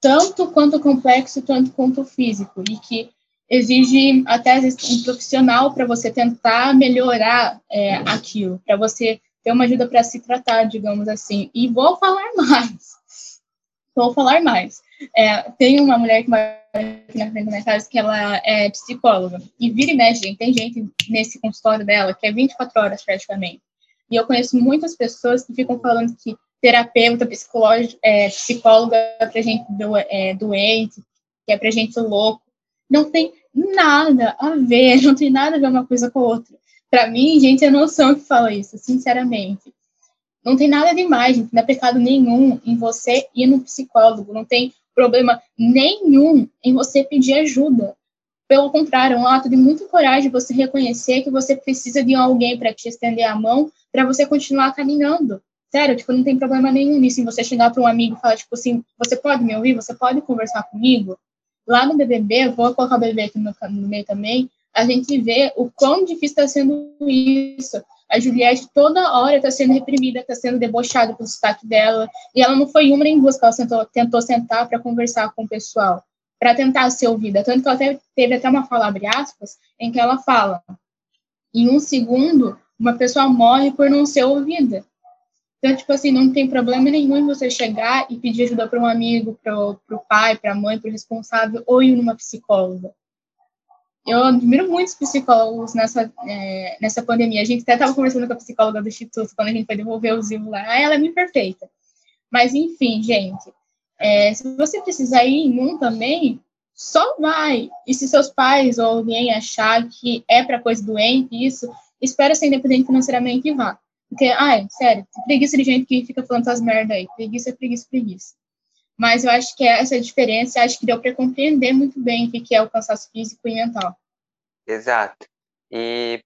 [SPEAKER 2] tanto quanto complexo, tanto quanto físico, e que exige até vezes um profissional para você tentar melhorar é, aquilo, para você ter uma ajuda para se tratar, digamos assim. E vou falar mais. Vou falar mais. É, tem uma mulher que mora aqui na frente da minha casa que ela é psicóloga. E vira e mexe, gente, tem gente nesse consultório dela que é 24 horas praticamente. E eu conheço muitas pessoas que ficam falando que terapeuta, é, psicóloga é pra gente do, é, doente, que é pra gente louco. Não tem nada a ver, não tem nada a ver uma coisa com a outra. Para mim, gente, é noção que fala isso, sinceramente. Não tem nada demais, gente. Não é pecado nenhum em você ir no psicólogo. Não tem problema nenhum em você pedir ajuda. Pelo contrário, é um ato de muita coragem você reconhecer que você precisa de alguém para te estender a mão para você continuar caminhando. Sério, tipo, não tem problema nenhum nisso em você chegar para um amigo e falar, tipo assim, você pode me ouvir? Você pode conversar comigo? Lá no BBB, vou colocar o BBB aqui no, no meio também, a gente vê o quão difícil está sendo isso. A Juliette toda hora está sendo reprimida, está sendo debochada pelo sotaque dela, e ela não foi uma nem duas que ela sentou, tentou sentar para conversar com o pessoal, para tentar ser ouvida. Tanto que ela teve, teve até uma fala, abre aspas, em que ela fala: em um segundo, uma pessoa morre por não ser ouvida. Então, tipo assim, não tem problema nenhum em você chegar e pedir ajuda para um amigo, para o pai, para a mãe, para o responsável, ou ir numa psicóloga eu admiro muitos psicólogos nessa, é, nessa pandemia. A gente até estava conversando com a psicóloga do Instituto quando a gente foi devolver o Zivo lá. Ah, ela é muito perfeita. Mas, enfim, gente, é, se você precisar ir em um também, só vai. E se seus pais ou alguém achar que é para coisa doente, isso, espera ser independente financeiramente e vá. Porque, ai, sério, preguiça de gente que fica falando essas merda aí. Preguiça, preguiça, preguiça. Mas eu acho que essa diferença, acho que deu para compreender muito bem o que é o cansaço físico e mental.
[SPEAKER 1] Exato. E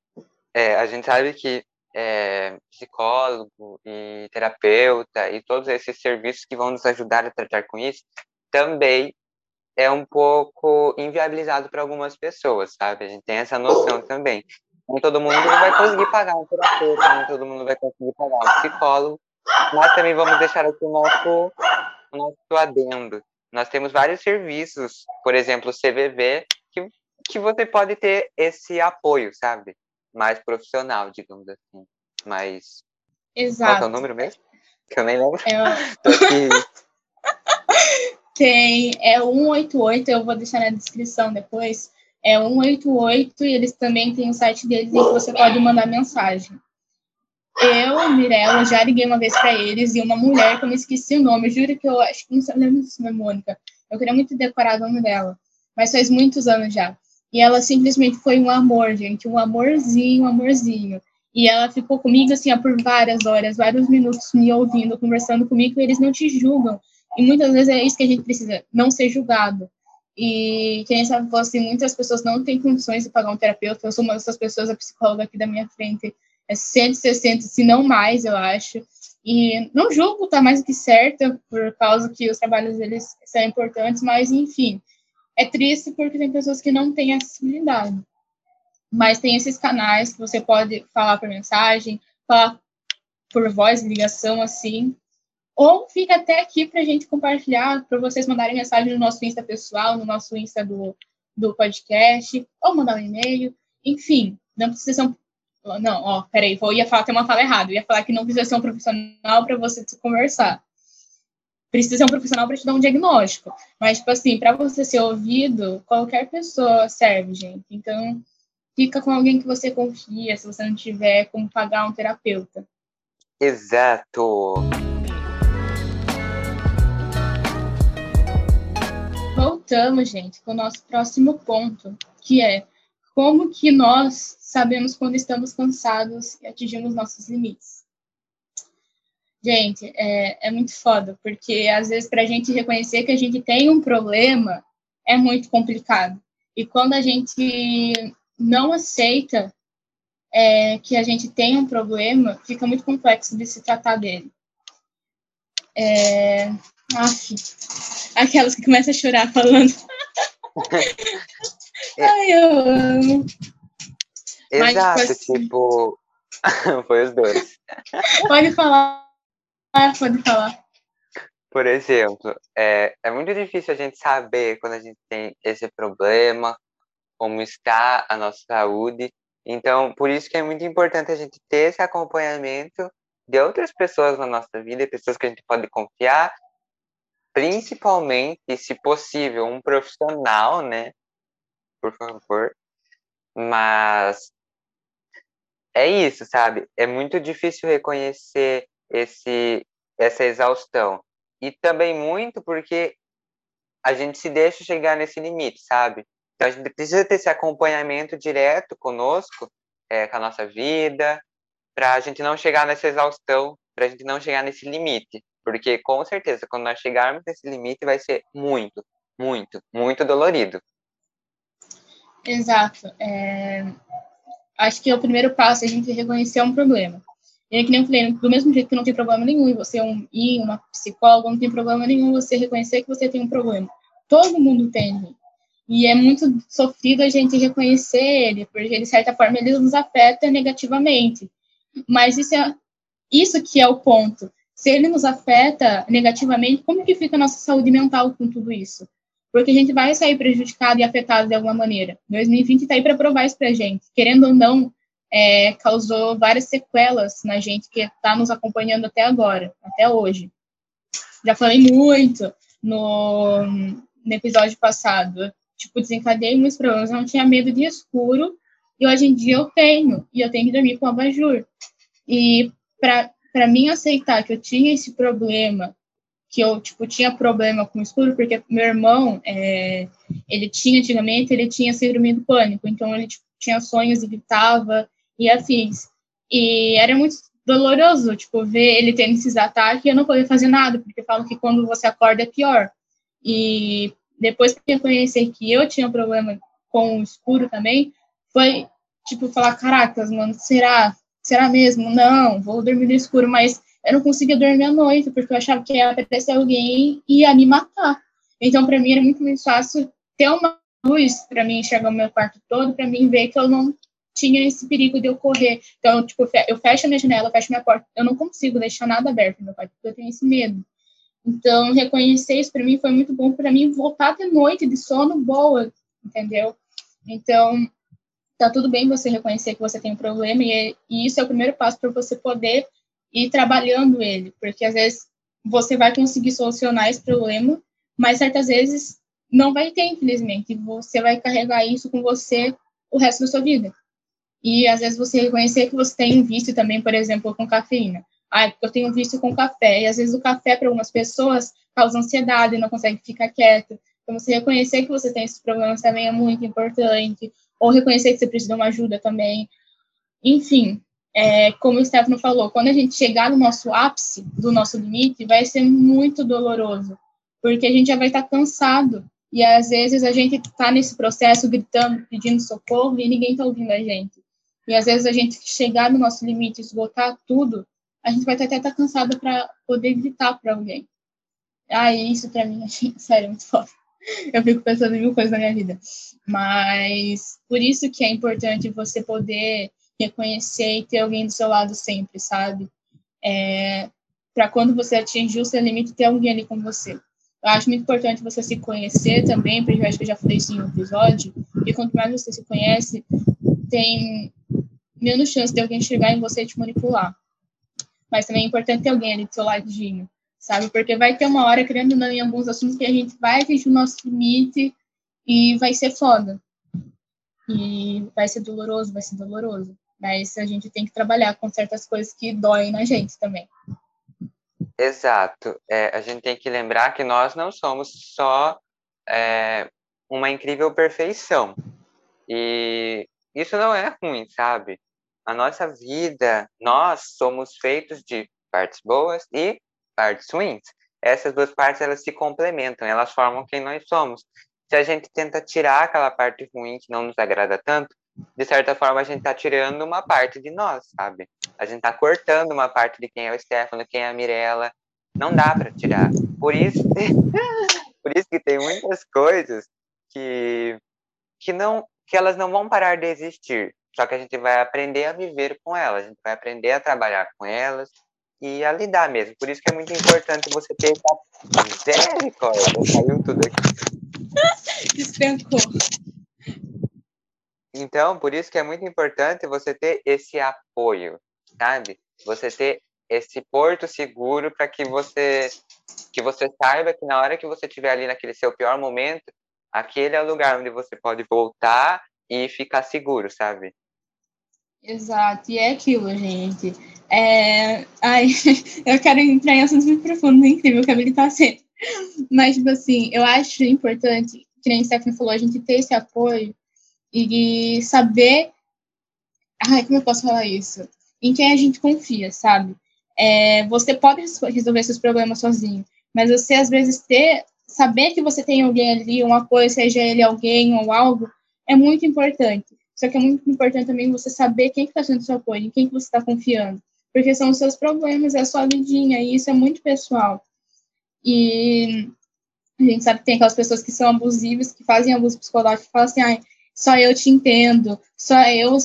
[SPEAKER 1] é, a gente sabe que é, psicólogo e terapeuta e todos esses serviços que vão nos ajudar a tratar com isso também é um pouco inviabilizado para algumas pessoas, sabe? A gente tem essa noção também. Nem todo mundo vai conseguir pagar um terapeuta, nem todo mundo vai conseguir pagar um psicólogo, mas também vamos deixar aqui o nosso nosso adendo. Nós temos vários serviços, por exemplo, o CVV, que, que você pode ter esse apoio, sabe? Mais profissional, digamos assim. Mais.
[SPEAKER 2] Exato.
[SPEAKER 1] Qual é o número mesmo? Que eu nem lembro.
[SPEAKER 2] É... Tem, é 188, eu vou deixar na descrição depois. É 188 e eles também têm o site deles em que você pode mandar mensagem. Eu, Mirella, já liguei uma vez para eles e uma mulher que eu me esqueci o nome, juro que eu acho que não lembro se é Mônica. Eu queria muito decorar o nome dela, mas faz muitos anos já. E ela simplesmente foi um amor, gente, um amorzinho, um amorzinho. E ela ficou comigo assim por várias horas, vários minutos me ouvindo, conversando comigo, e eles não te julgam. E muitas vezes é isso que a gente precisa, não ser julgado. E quem sabe assim, muitas pessoas não têm condições de pagar um terapeuta. Eu sou uma dessas pessoas, a psicóloga aqui da minha frente é 160, se não mais, eu acho. E não julgo, tá mais do que certa, por causa que os trabalhos deles são importantes, mas enfim, é triste porque tem pessoas que não têm acessibilidade. Mas tem esses canais que você pode falar por mensagem, falar por voz, ligação, assim. Ou fica até aqui para a gente compartilhar, para vocês mandarem mensagem no nosso Insta pessoal, no nosso Insta do, do podcast, ou mandar um e-mail. Enfim, não precisa ser um não, ó, peraí, vou ia falar tem uma fala errada. Eu ia falar que não precisa ser um profissional para você se conversar. Precisa ser um profissional para te dar um diagnóstico. Mas, tipo assim, para você ser ouvido, qualquer pessoa serve, gente. Então, fica com alguém que você confia, se você não tiver como pagar um terapeuta.
[SPEAKER 1] Exato.
[SPEAKER 2] Voltamos, gente, com o nosso próximo ponto, que é como que nós sabemos quando estamos cansados e atingimos nossos limites? Gente, é, é muito foda, porque às vezes para a gente reconhecer que a gente tem um problema é muito complicado. E quando a gente não aceita é, que a gente tem um problema, fica muito complexo de se tratar dele. É... Aff, aquelas que começam a chorar falando. É. Ai, eu amo.
[SPEAKER 1] Exato, Mas, tipo, tipo... foi os dois.
[SPEAKER 2] Pode falar, pode falar.
[SPEAKER 1] Por exemplo, é, é muito difícil a gente saber quando a gente tem esse problema, como está a nossa saúde. Então, por isso que é muito importante a gente ter esse acompanhamento de outras pessoas na nossa vida, pessoas que a gente pode confiar, principalmente, se possível, um profissional, né? Por favor. Mas é isso, sabe? É muito difícil reconhecer esse essa exaustão. E também muito porque a gente se deixa chegar nesse limite, sabe? Então a gente precisa ter esse acompanhamento direto conosco, é, com a nossa vida, para a gente não chegar nessa exaustão, para a gente não chegar nesse limite. Porque com certeza, quando nós chegarmos nesse limite, vai ser muito, muito, muito dolorido.
[SPEAKER 2] Exato. É... Acho que o primeiro passo é a gente reconhecer um problema. E é que nem eu falei, do mesmo jeito que não tem problema nenhum e você é um, ir uma psicóloga, não tem problema nenhum você reconhecer que você tem um problema. Todo mundo tem. E é muito sofrido a gente reconhecer ele, porque de certa forma ele nos afeta negativamente. Mas isso é isso que é o ponto. Se ele nos afeta negativamente, como que fica a nossa saúde mental com tudo isso? Porque a gente vai sair prejudicado e afetado de alguma maneira. 2020 está aí para provar isso para a gente. Querendo ou não, é, causou várias sequelas na gente que está nos acompanhando até agora, até hoje. Já falei muito no, no episódio passado. Tipo, desencadeei muitos problemas. Eu não tinha medo de escuro e hoje em dia eu tenho. E eu tenho que dormir com abajur. E para mim aceitar que eu tinha esse problema que eu tipo tinha problema com o escuro porque meu irmão é, ele tinha antigamente ele tinha síndrome do pânico então ele tipo, tinha sonhos evitava e afins. E era muito doloroso tipo ver ele tendo esses ataques e eu não poder fazer nada porque falam que quando você acorda é pior. E depois que eu conheci que eu tinha problema com o escuro também foi tipo falar caracas mano será? Será mesmo? Não vou dormir no escuro mas eu não conseguia dormir à noite, porque eu achava que ia aparecer alguém e ia me matar. Então, para mim, era muito mais fácil ter uma luz para mim enxergar o meu quarto todo, para mim ver que eu não tinha esse perigo de eu correr. Então, tipo, eu fecho a minha janela, fecho minha porta. Eu não consigo deixar nada aberto no meu quarto, porque eu tenho esse medo. Então, reconhecer isso para mim foi muito bom para mim voltar de noite de sono boa, entendeu? Então, tá tudo bem você reconhecer que você tem um problema e, e isso é o primeiro passo para você poder e trabalhando ele, porque às vezes você vai conseguir solucionar esse problema, mas certas vezes não vai ter, infelizmente, e você vai carregar isso com você o resto da sua vida. E às vezes você reconhecer que você tem um vício também, por exemplo, com cafeína. Ah, eu tenho um vício com café. E às vezes o café, para algumas pessoas, causa ansiedade, não consegue ficar quieto. Então, você reconhecer que você tem esses problemas também é muito importante. Ou reconhecer que você precisa de uma ajuda também. Enfim, é, como o Stefano falou, quando a gente chegar no nosso ápice, do nosso limite, vai ser muito doloroso. Porque a gente já vai estar cansado. E às vezes a gente está nesse processo gritando, pedindo socorro e ninguém está ouvindo a gente. E às vezes a gente chegar no nosso limite, esgotar tudo, a gente vai até estar cansado para poder gritar para alguém. Ah, isso para mim, sério, é muito foda. Eu fico pensando em mil coisas na minha vida. Mas por isso que é importante você poder reconhecer e ter alguém do seu lado sempre, sabe? É, para quando você atingir o seu limite, ter alguém ali com você. Eu acho muito importante você se conhecer também, porque eu acho que eu já falei isso em um episódio, e quanto mais você se conhece, tem menos chance de alguém chegar em você e te manipular. Mas também é importante ter alguém ali do seu ladinho, sabe? Porque vai ter uma hora, querendo ou não, em alguns assuntos que a gente vai atingir o nosso limite e vai ser foda. E vai ser doloroso, vai ser doloroso. Mas a gente tem que trabalhar com certas coisas que doem na gente também.
[SPEAKER 1] Exato. É, a gente tem que lembrar que nós não somos só é, uma incrível perfeição. E isso não é ruim, sabe? A nossa vida, nós somos feitos de partes boas e partes ruins. Essas duas partes, elas se complementam, elas formam quem nós somos. Se a gente tenta tirar aquela parte ruim que não nos agrada tanto, de certa forma a gente está tirando uma parte de nós, sabe? A gente está cortando uma parte de quem é o Stefano, quem é a Mirella. Não dá para tirar. Por isso, por isso que tem muitas coisas que que não que elas não vão parar de existir. Só que a gente vai aprender a viver com elas, a gente vai aprender a trabalhar com elas e a lidar mesmo. Por isso que é muito importante você ter essa misericórdia. Saiu tudo aqui.
[SPEAKER 2] Despencou.
[SPEAKER 1] Então, por isso que é muito importante você ter esse apoio, sabe? Você ter esse porto seguro para que você que você saiba que na hora que você estiver ali naquele seu pior momento, aquele é o lugar onde você pode voltar e ficar seguro, sabe?
[SPEAKER 2] Exato, e é aquilo, gente. É... Ai, eu quero entrar em assuntos muito profundos, é incrível que a Billy tá sendo. Mas, tipo assim, eu acho importante, que nem Stephanie falou, a gente ter esse apoio e saber. Ai, como eu posso falar isso? Em quem a gente confia, sabe? É, você pode resolver seus problemas sozinho, mas você, às vezes, ter. Saber que você tem alguém ali, um apoio, seja ele alguém ou algo, é muito importante. Só que é muito importante também você saber quem está sendo seu apoio, em quem que você está confiando. Porque são os seus problemas, é a sua vidinha, e isso é muito pessoal. E a gente sabe que tem aquelas pessoas que são abusivas, que fazem abuso psicológico, que falam assim, ah, só eu te entendo, só eu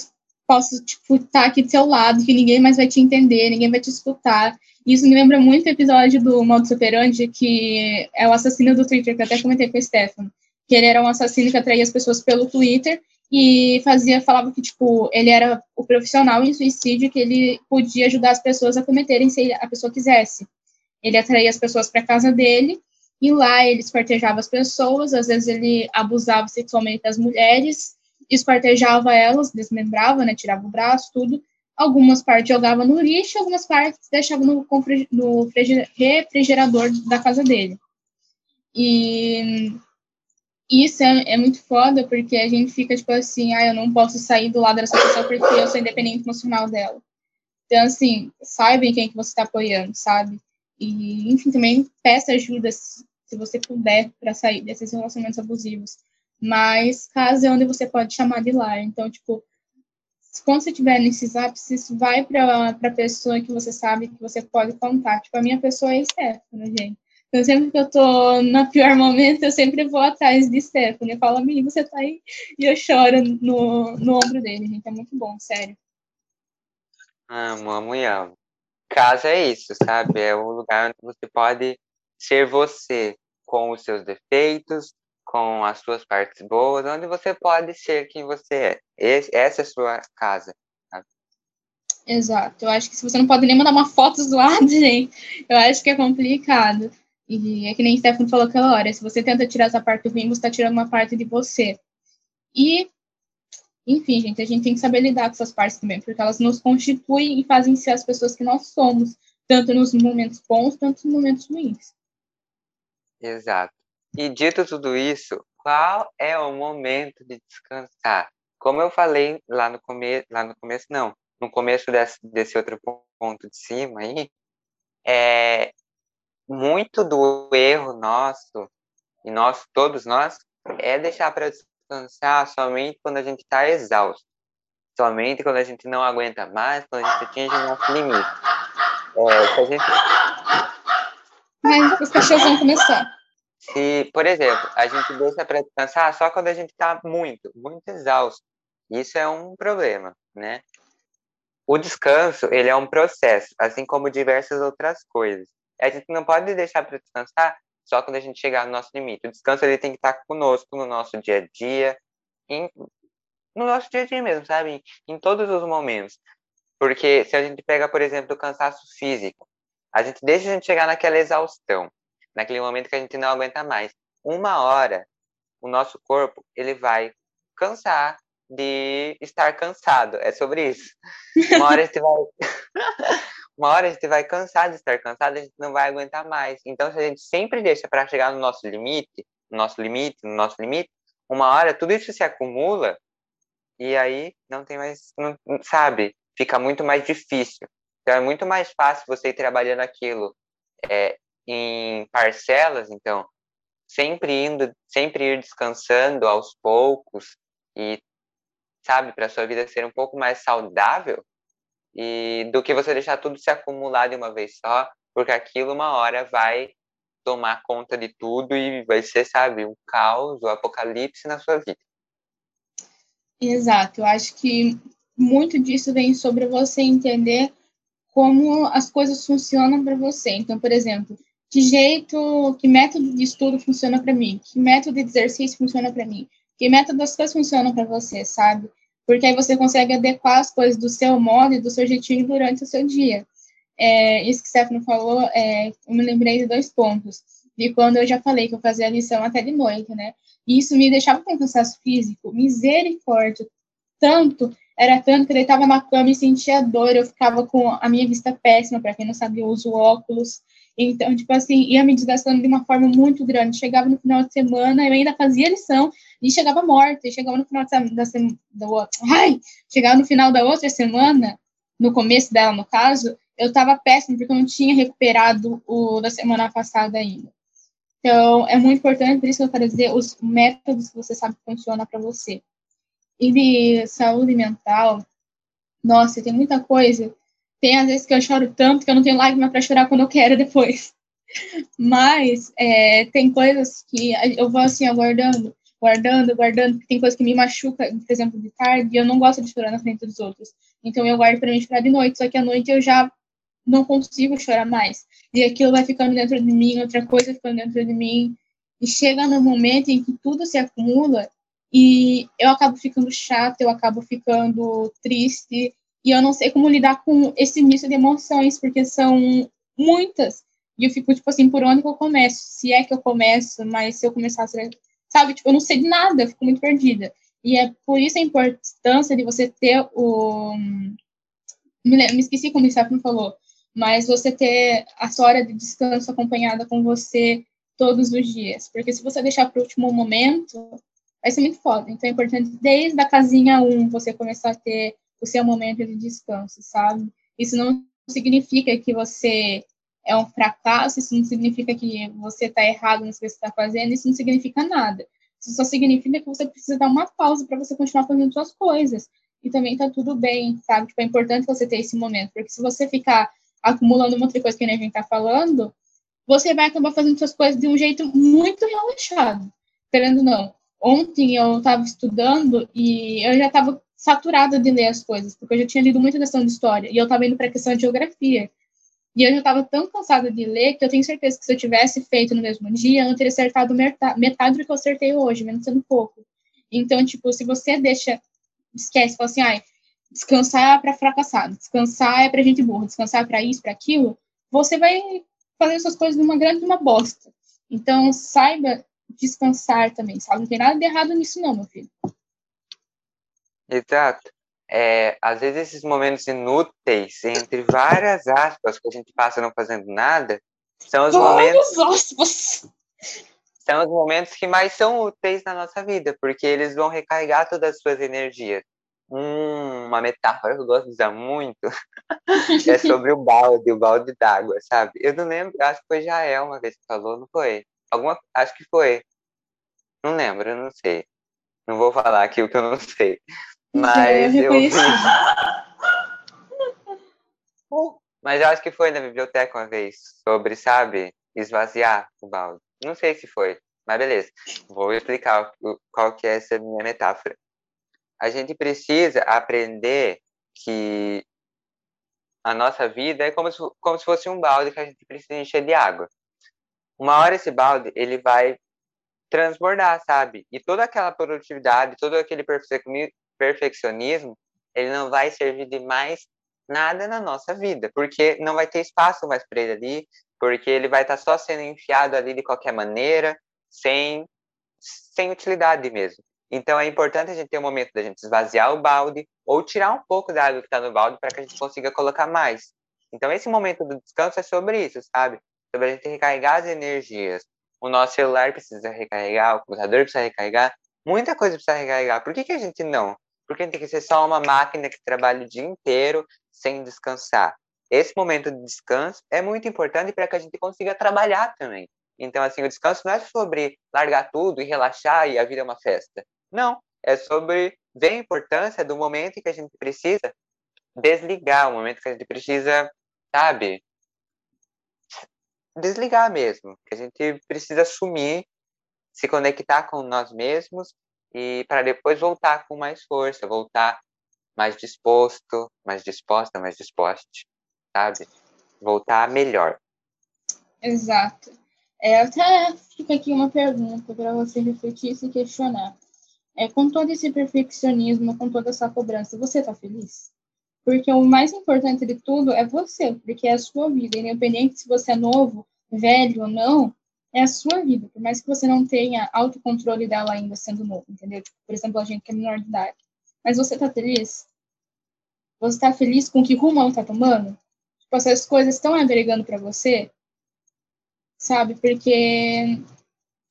[SPEAKER 2] posso, tipo, estar tá aqui do seu lado, que ninguém mais vai te entender, ninguém vai te escutar. Isso me lembra muito o episódio do Modo Superante, que é o assassino do Twitter, que eu até comentei com o Stefano, que ele era um assassino que atraía as pessoas pelo Twitter e fazia, falava que, tipo, ele era o profissional em suicídio, que ele podia ajudar as pessoas a cometerem se a pessoa quisesse. Ele atraía as pessoas para casa dele, e lá ele esquartejava as pessoas, às vezes ele abusava sexualmente das mulheres, esquartejava elas, desmembrava, né, tirava o braço, tudo. Algumas partes jogava no lixo, algumas partes deixava no, no refrigerador da casa dele. E isso é, é, muito foda, porque a gente fica, tipo assim, ah, eu não posso sair do lado dessa pessoa porque eu sou independente emocional dela. Então, assim, saiba em quem que você está apoiando, sabe? E, enfim, também peça ajuda se, você puder para sair desses relacionamentos abusivos. Mas casa é onde você pode chamar de lar. Então, tipo, quando você tiver nesses ápices, vai para a pessoa que você sabe que você pode contar. Tipo, a minha pessoa é Stefano, gente. Então, sempre que eu tô no pior momento, eu sempre vou atrás de Stephanie. Eu falo, amigo, você tá aí? E eu choro no, no ombro dele, gente. É muito bom, sério.
[SPEAKER 1] Amo, amo e amo. Casa é isso, sabe? É o lugar onde você pode ser você, com os seus defeitos, com as suas partes boas, onde você pode ser quem você é. Esse, essa é a sua casa.
[SPEAKER 2] Exato. Eu acho que se você não pode nem mandar uma foto zoada, gente, eu acho que é complicado. E é que nem Stefano falou aquela hora, se você tenta tirar essa parte ruim, você está tirando uma parte de você. E Enfim, gente, a gente tem que saber lidar com essas partes também, porque elas nos constituem e fazem ser as pessoas que nós somos, tanto nos momentos bons, quanto nos momentos ruins.
[SPEAKER 1] Exato. E dito tudo isso, qual é o momento de descansar? Como eu falei lá no começo, lá no começo não, no começo desse, desse outro ponto de cima aí, é muito do erro nosso e nós todos nós é deixar para descansar somente quando a gente está exausto, somente quando a gente não aguenta mais, quando a gente atinge o nosso limite. É, se a gente...
[SPEAKER 2] Mas os cachorros vão começar.
[SPEAKER 1] Se, por exemplo, a gente deixa para descansar só quando a gente está muito, muito exausto. Isso é um problema, né? O descanso, ele é um processo, assim como diversas outras coisas. A gente não pode deixar para descansar só quando a gente chegar no nosso limite. O descanso ele tem que estar conosco no nosso dia a dia, em, no nosso dia a dia mesmo, sabe? Em, todos os momentos. Porque se a gente pega, por exemplo, o cansaço físico, a gente deixa a gente chegar naquela exaustão, naquele momento que a gente não aguenta mais. Uma hora, o nosso corpo ele vai cansar de estar cansado. É sobre isso. Uma hora a gente vai uma hora a gente vai cansar de estar cansado, a gente não vai aguentar mais. Então, se a gente sempre deixa para chegar no nosso limite, no nosso limite, no nosso limite, uma hora tudo isso se acumula e aí não tem mais, não, sabe? Fica muito mais difícil. Então, é muito mais fácil você ir trabalhando aquilo é, em parcelas, então, sempre indo, sempre ir descansando aos poucos e, sabe, para sua vida ser um pouco mais saudável, e do que você deixar tudo se acumular de uma vez só, porque aquilo uma hora vai tomar conta de tudo e vai ser, sabe, um caos, o um apocalipse na sua vida.
[SPEAKER 2] Exato, eu acho que muito disso vem sobre você entender como as coisas funcionam para você. Então, por exemplo, que jeito, que método de estudo funciona para mim, que método de exercício funciona para mim, que método das coisas funcionam para você, sabe? porque aí você consegue adequar as coisas do seu modo e do seu jeitinho durante o seu dia. É, isso que o Stefano falou, é, eu me lembrei de dois pontos. De quando eu já falei que eu fazia a lição até de noite, né? E isso me deixava com cansaço físico, misericórdia. Tanto, era tanto que eu deitava na cama e sentia dor, eu ficava com a minha vista péssima, para quem não sabe, eu uso óculos. Então, tipo assim, ia me desgastando de uma forma muito grande. Chegava no final de semana, eu ainda fazia lição e chegava morta. E chegava no final da semana. Ai! Chegava no final da outra semana, no começo dela, no caso, eu estava péssima, porque eu não tinha recuperado o da semana passada ainda. Então, é muito importante, por isso que eu quero dizer, os métodos que você sabe que funciona para você. E de saúde mental, nossa, tem muita coisa tem às vezes que eu choro tanto que eu não tenho lágrima para chorar quando eu quero depois. Mas é, tem coisas que eu vou assim aguardando, guardando, guardando, porque tem coisas que me machuca, por exemplo, de tarde, e eu não gosto de chorar na frente dos outros. Então eu guardo para mim chorar de noite, só que à noite eu já não consigo chorar mais. E aquilo vai ficando dentro de mim, outra coisa ficando dentro de mim. E chega no momento em que tudo se acumula e eu acabo ficando chata, eu acabo ficando triste, e eu não sei como lidar com esse misto de emoções, porque são muitas. E eu fico, tipo assim, por onde que eu começo? Se é que eu começo, mas se eu começar, sabe? Tipo, eu não sei de nada, eu fico muito perdida. E é por isso a importância de você ter o. Me, me esqueci como o Stefano falou, mas você ter a sua hora de descanso acompanhada com você todos os dias. Porque se você deixar para o último momento, vai ser muito foda. Então é importante, desde a casinha 1, você começar a ter o seu momento de descanso, sabe? Isso não significa que você é um fracasso, isso não significa que você está errado no que você está fazendo, isso não significa nada. Isso só significa que você precisa dar uma pausa para você continuar fazendo suas coisas. E também tá tudo bem, sabe? Tipo, é importante você ter esse momento, porque se você ficar acumulando muita coisa que a gente tá falando, você vai acabar fazendo suas coisas de um jeito muito relaxado. Querendo não. Ontem eu estava estudando e eu já estava saturada de ler as coisas, porque eu já tinha lido muita questão de história e eu estava indo para a questão de geografia. E eu já estava tão cansada de ler que eu tenho certeza que se eu tivesse feito no mesmo dia, eu não teria acertado metade do que eu acertei hoje, menos sendo pouco. Então, tipo, se você deixa, esquece, fala assim, ai, descansar é para fracassado, descansar é para gente burra, descansar é para isso, para aquilo, você vai fazer suas coisas numa grande uma bosta. Então, saiba descansar também, sabe? Não tem nada de errado nisso não, meu filho.
[SPEAKER 1] Exato. É, às vezes esses momentos inúteis, entre várias aspas, que a gente passa não fazendo nada, são os
[SPEAKER 2] momentos. aspas!
[SPEAKER 1] São os momentos que mais são úteis na nossa vida, porque eles vão recarregar todas as suas energias. Hum, uma metáfora que eu gosto de usar muito é sobre o balde, o balde d'água, sabe? Eu não lembro, acho que foi Jael uma vez que falou, não foi? Alguma, acho que foi. Não lembro, eu não sei. Não vou falar aqui o que eu não sei. Mas eu. Mas eu acho que foi na biblioteca uma vez, sobre, sabe, esvaziar o balde. Não sei se foi, mas beleza. Vou explicar qual que é essa minha metáfora. A gente precisa aprender que a nossa vida é como se, como se fosse um balde que a gente precisa encher de água. Uma hora esse balde, ele vai transbordar, sabe? E toda aquela produtividade, todo aquele perfeccionismo, ele não vai servir de mais nada na nossa vida, porque não vai ter espaço mais para ele ali, porque ele vai estar tá só sendo enfiado ali de qualquer maneira, sem, sem utilidade mesmo. Então é importante a gente ter um momento da gente esvaziar o balde ou tirar um pouco da água que está no balde para que a gente consiga colocar mais. Então esse momento do descanso é sobre isso, sabe? Sobre a gente recarregar as energias, o nosso celular precisa recarregar, o computador precisa recarregar, muita coisa precisa recarregar. Por que, que a gente não? Porque tem que ser só uma máquina que trabalha o dia inteiro sem descansar. Esse momento de descanso é muito importante para que a gente consiga trabalhar também. Então, assim, o descanso não é sobre largar tudo e relaxar e a vida é uma festa. Não, é sobre ver a importância do momento que a gente precisa desligar, o momento que a gente precisa, sabe, desligar mesmo, que a gente precisa sumir, se conectar com nós mesmos e para depois voltar com mais força, voltar mais disposto, mais disposta, mais disposte, sabe? Voltar melhor.
[SPEAKER 2] Exato. É, até fica aqui uma pergunta para você refletir e se questionar. É, com todo esse perfeccionismo, com toda essa cobrança, você está feliz? Porque o mais importante de tudo é você, porque é a sua vida, independente se você é novo, velho ou não, é a sua vida, por mais que você não tenha autocontrole dela ainda sendo novo, entendeu? Tipo, por exemplo, a gente que é menor de idade. Mas você tá feliz? Você tá feliz com que rumo ela tá tomando? Tipo, essas coisas estão agregando para você? Sabe? Porque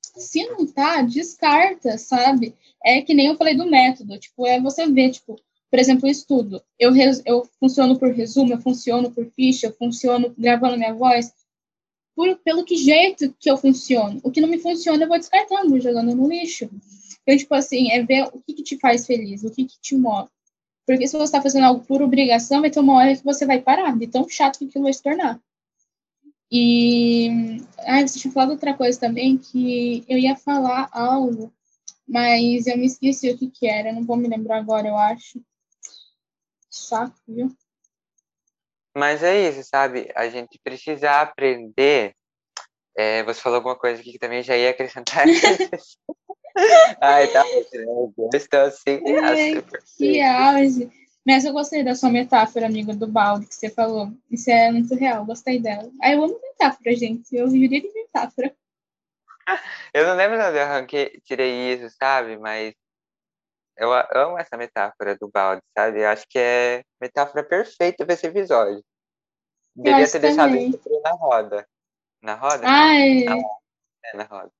[SPEAKER 2] se não tá, descarta, sabe? É que nem eu falei do método, tipo, é você ver, tipo, por exemplo, o estudo. Eu, eu funciono por resumo, eu funciono por ficha, eu funciono gravando minha voz, por, pelo que jeito que eu funciono. O que não me funciona, eu vou descartando, vou jogando no lixo. Então, tipo assim, é ver o que, que te faz feliz, o que, que te move. Porque se você está fazendo algo por obrigação, vai ter uma hora que você vai parar, de tão chato que aquilo vai se tornar. E. Ah, você tinha falado outra coisa também, que eu ia falar algo, mas eu me esqueci o que, que era, não vou me lembrar agora, eu acho. Saco, viu?
[SPEAKER 1] Mas é isso, sabe? A gente precisa aprender. É, você falou alguma coisa aqui que também já ia acrescentar. Ai, tá estou assim.
[SPEAKER 2] É, que auge. Mas eu gostei da sua metáfora, amiga, do balde que você falou. Isso é muito real, gostei dela. Ah, eu amo metáfora, gente. Eu viveria de metáfora.
[SPEAKER 1] Eu não lembro de onde eu arranquei, tirei isso, sabe? Mas eu amo essa metáfora do balde, sabe? Eu acho que é metáfora perfeita para esse episódio. Devia ter deixado isso na roda. Na roda?
[SPEAKER 2] Ai.
[SPEAKER 1] Não. É, na roda.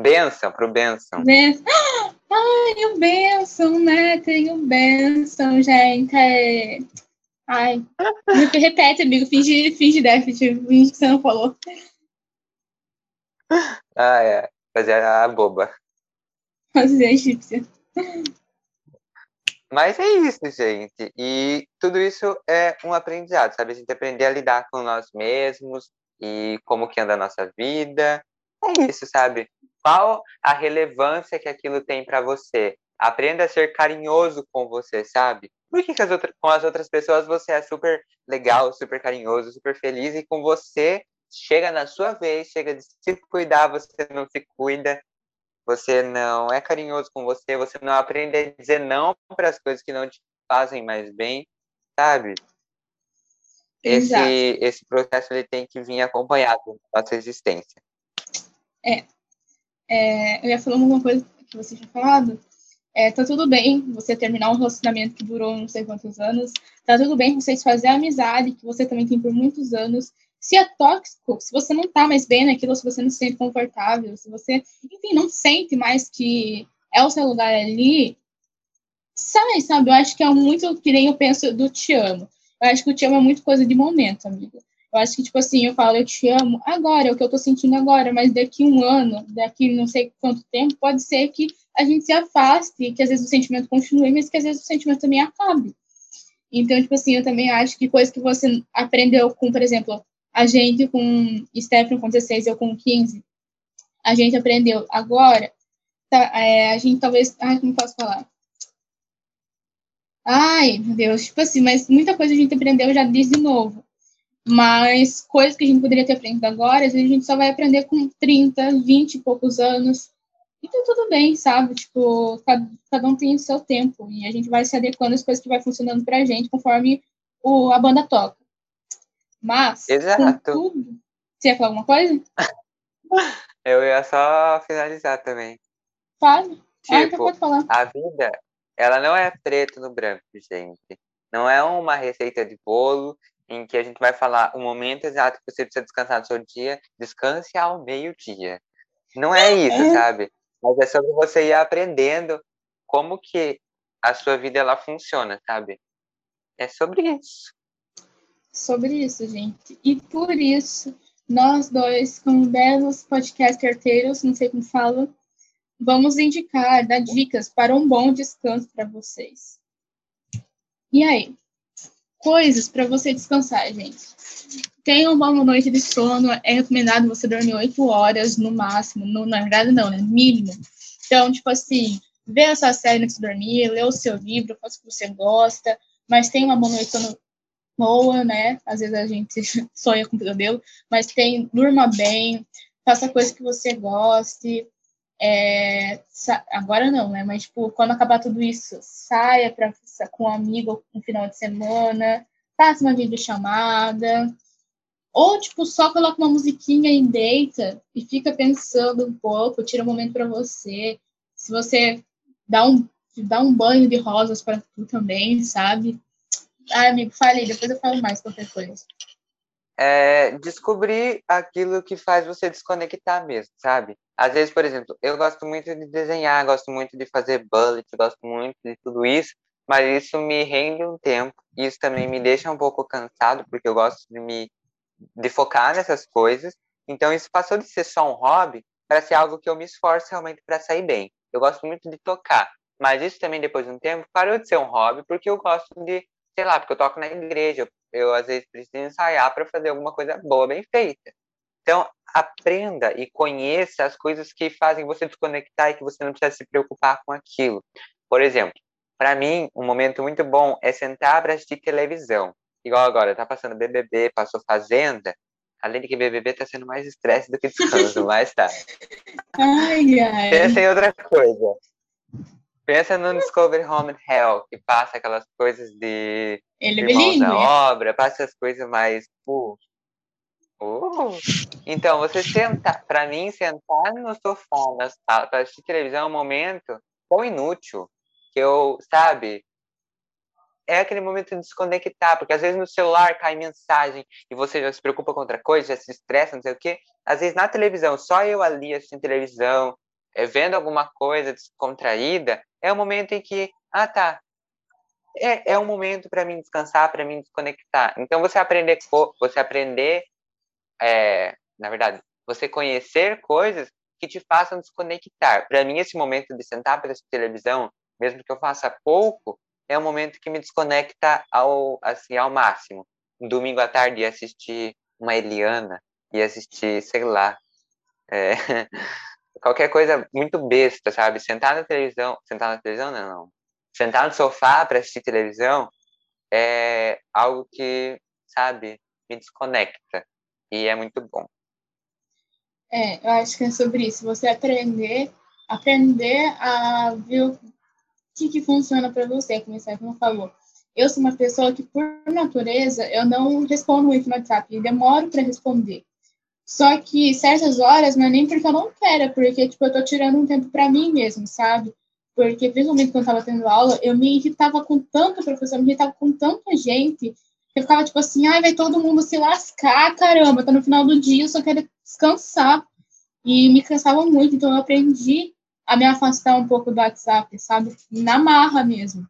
[SPEAKER 1] Benção, pro benção.
[SPEAKER 2] benção. Ai, o benção, né? Tem o benção, gente. É... Ai. Repete, amigo. Finge, finge déficit. Finge que você não falou.
[SPEAKER 1] Ah, é. Fazer a boba.
[SPEAKER 2] Fazer a egípcia.
[SPEAKER 1] Mas é isso, gente. E tudo isso é um aprendizado, sabe? A gente aprender a lidar com nós mesmos e como que anda a nossa vida. É isso, sabe? Qual a relevância que aquilo tem para você? Aprenda a ser carinhoso com você, sabe? Por que, que as outras, com as outras pessoas você é super legal, super carinhoso, super feliz e com você chega na sua vez, chega de se cuidar, você não se cuida, você não é carinhoso com você, você não aprende a dizer não para as coisas que não te fazem mais bem, sabe? Esse, esse processo ele tem que vir acompanhado da nossa existência.
[SPEAKER 2] É. é. Eu ia falar uma coisa que você tinha falado. é, tá tudo bem você terminar um relacionamento que durou não sei quantos anos, tá tudo bem vocês fazer amizade que você também tem por muitos anos. Se é tóxico, se você não tá mais bem naquilo, se você não se sente confortável, se você, enfim, não sente mais que é o seu lugar ali, sai, sabe? Eu acho que é muito que nem eu penso do te amo. Eu acho que o te amo é muito coisa de momento, amiga. Eu acho que, tipo assim, eu falo, eu te amo agora, é o que eu tô sentindo agora, mas daqui um ano, daqui não sei quanto tempo, pode ser que a gente se afaste, que às vezes o sentimento continue, mas que às vezes o sentimento também acabe. Então, tipo assim, eu também acho que coisa que você aprendeu com, por exemplo, a gente com Stephen com 16, eu com 15, a gente aprendeu agora, tá, é, a gente talvez. Ai, como posso falar? Ai, meu Deus, tipo assim, mas muita coisa a gente aprendeu já diz de novo. Mas coisas que a gente poderia ter aprendido agora, às vezes a gente só vai aprender com 30, 20 e poucos anos. Então tudo bem, sabe? Tipo, cada, cada um tem o seu tempo. E a gente vai se adequando às coisas que vai funcionando pra gente conforme o, a banda toca. Mas,
[SPEAKER 1] Exato.
[SPEAKER 2] tudo. Você ia falar alguma coisa?
[SPEAKER 1] Eu ia só finalizar também.
[SPEAKER 2] Fale. Ah, então
[SPEAKER 1] Tipo,
[SPEAKER 2] pode falar.
[SPEAKER 1] a vida, ela não é preto no branco, gente. Não é uma receita de bolo em que a gente vai falar o momento exato que você precisa descansar no seu dia, descanse ao meio-dia. Não é isso,
[SPEAKER 2] É.
[SPEAKER 1] sabe? Mas é sobre você ir aprendendo como que a sua vida ela funciona, sabe? É sobre isso.
[SPEAKER 2] Sobre isso, gente. E por isso, nós dois, como belos podcasters, não sei como fala, vamos indicar, dar dicas para um bom descanso para vocês. E aí? Coisas para você descansar, gente. Tenha uma boa noite de sono. É recomendado você dormir 8 horas no máximo. No, na verdade, não, né? Mínimo. Então, tipo assim, vê a sua série antes de dormir, lê o seu livro, faça o que você gosta, mas tenha uma boa noite boa, né? Às vezes a gente sonha com pesadelo, mas tem, durma bem, faça coisas que você goste. É, agora não, né? Mas, tipo, quando acabar tudo isso, saia pra, com um amigo no final de semana, faça uma videochamada. Ou, tipo, só coloca uma musiquinha e deita e fica pensando um pouco, tira um momento para você. Se você dá um, dá um banho de rosas para tu também, sabe? Ai, amigo, falei, depois eu falo mais qualquer coisa.
[SPEAKER 1] é descobrir aquilo que faz você desconectar mesmo, sabe? Às vezes, por exemplo, eu gosto muito de desenhar, gosto muito de fazer bullet, gosto muito de tudo isso, mas isso me rende um tempo, isso também me deixa um pouco cansado, porque eu gosto de me de focar nessas coisas. Então isso passou de ser só um hobby para ser algo que eu me esforço realmente para sair bem. Eu gosto muito de tocar, mas isso também depois de um tempo parou de ser um hobby porque eu gosto de, sei lá, porque eu toco na igreja, eu, eu às vezes preciso ensaiar para fazer alguma coisa boa, bem feita. Então, aprenda e conheça as coisas que fazem você desconectar e que você não precisa se preocupar com aquilo. Por exemplo, para mim, um momento muito bom é sentar para assistir televisão. Igual agora, tá passando BBB, passou Fazenda. Além de que BBB tá sendo mais estresse do que descanso, mas tá.
[SPEAKER 2] Ai, ai.
[SPEAKER 1] Pensa em outra coisa. Pensa no Discovery Home and Hell, que passa aquelas coisas de
[SPEAKER 2] Ele é
[SPEAKER 1] irmãos obra, passa as coisas mais. Uh, uh. Então, você sentar, para mim, sentar no sofá na sala para assistir televisão é um momento tão inútil que eu, sabe, é aquele momento de desconectar, porque às vezes no celular cai mensagem e você já se preocupa com outra coisa, já se estressa, não sei o quê. Às vezes na televisão, só eu ali assistindo televisão, é, vendo alguma coisa descontraída, é o momento em que, ah, tá, é, é um momento para mim descansar, para mim desconectar. Então você aprender, você aprender, é, na verdade, você conhecer coisas que te façam desconectar. Para mim esse momento de sentar para assistir televisão, mesmo que eu faça pouco, é um momento que me desconecta ao assim ao máximo. Um domingo à tarde ia assistir uma Eliana, ia assistir, sei lá, é, qualquer coisa muito besta, sabe? Sentar na televisão, sentar na televisão não, não. Sentar no sofá para assistir televisão é algo que, sabe, me desconecta e é muito bom.
[SPEAKER 2] É, eu acho que é sobre isso. Você aprender, aprender a ver o que, que funciona para você, como você falou. Eu sou uma pessoa que, por natureza, eu não respondo muito no WhatsApp, demoro para responder. Só que certas horas não é nem porque eu não quero, é porque tipo, eu tô tirando um tempo para mim mesmo, sabe? porque principalmente quando eu estava tendo aula, eu me irritava com tanto professor, me irritava com tanta gente, que eu ficava tipo assim, ai, vai todo mundo se lascar, caramba, tá no final do dia, eu só quero descansar. E me cansava muito, então eu aprendi a me afastar um pouco do WhatsApp, sabe? Na marra mesmo.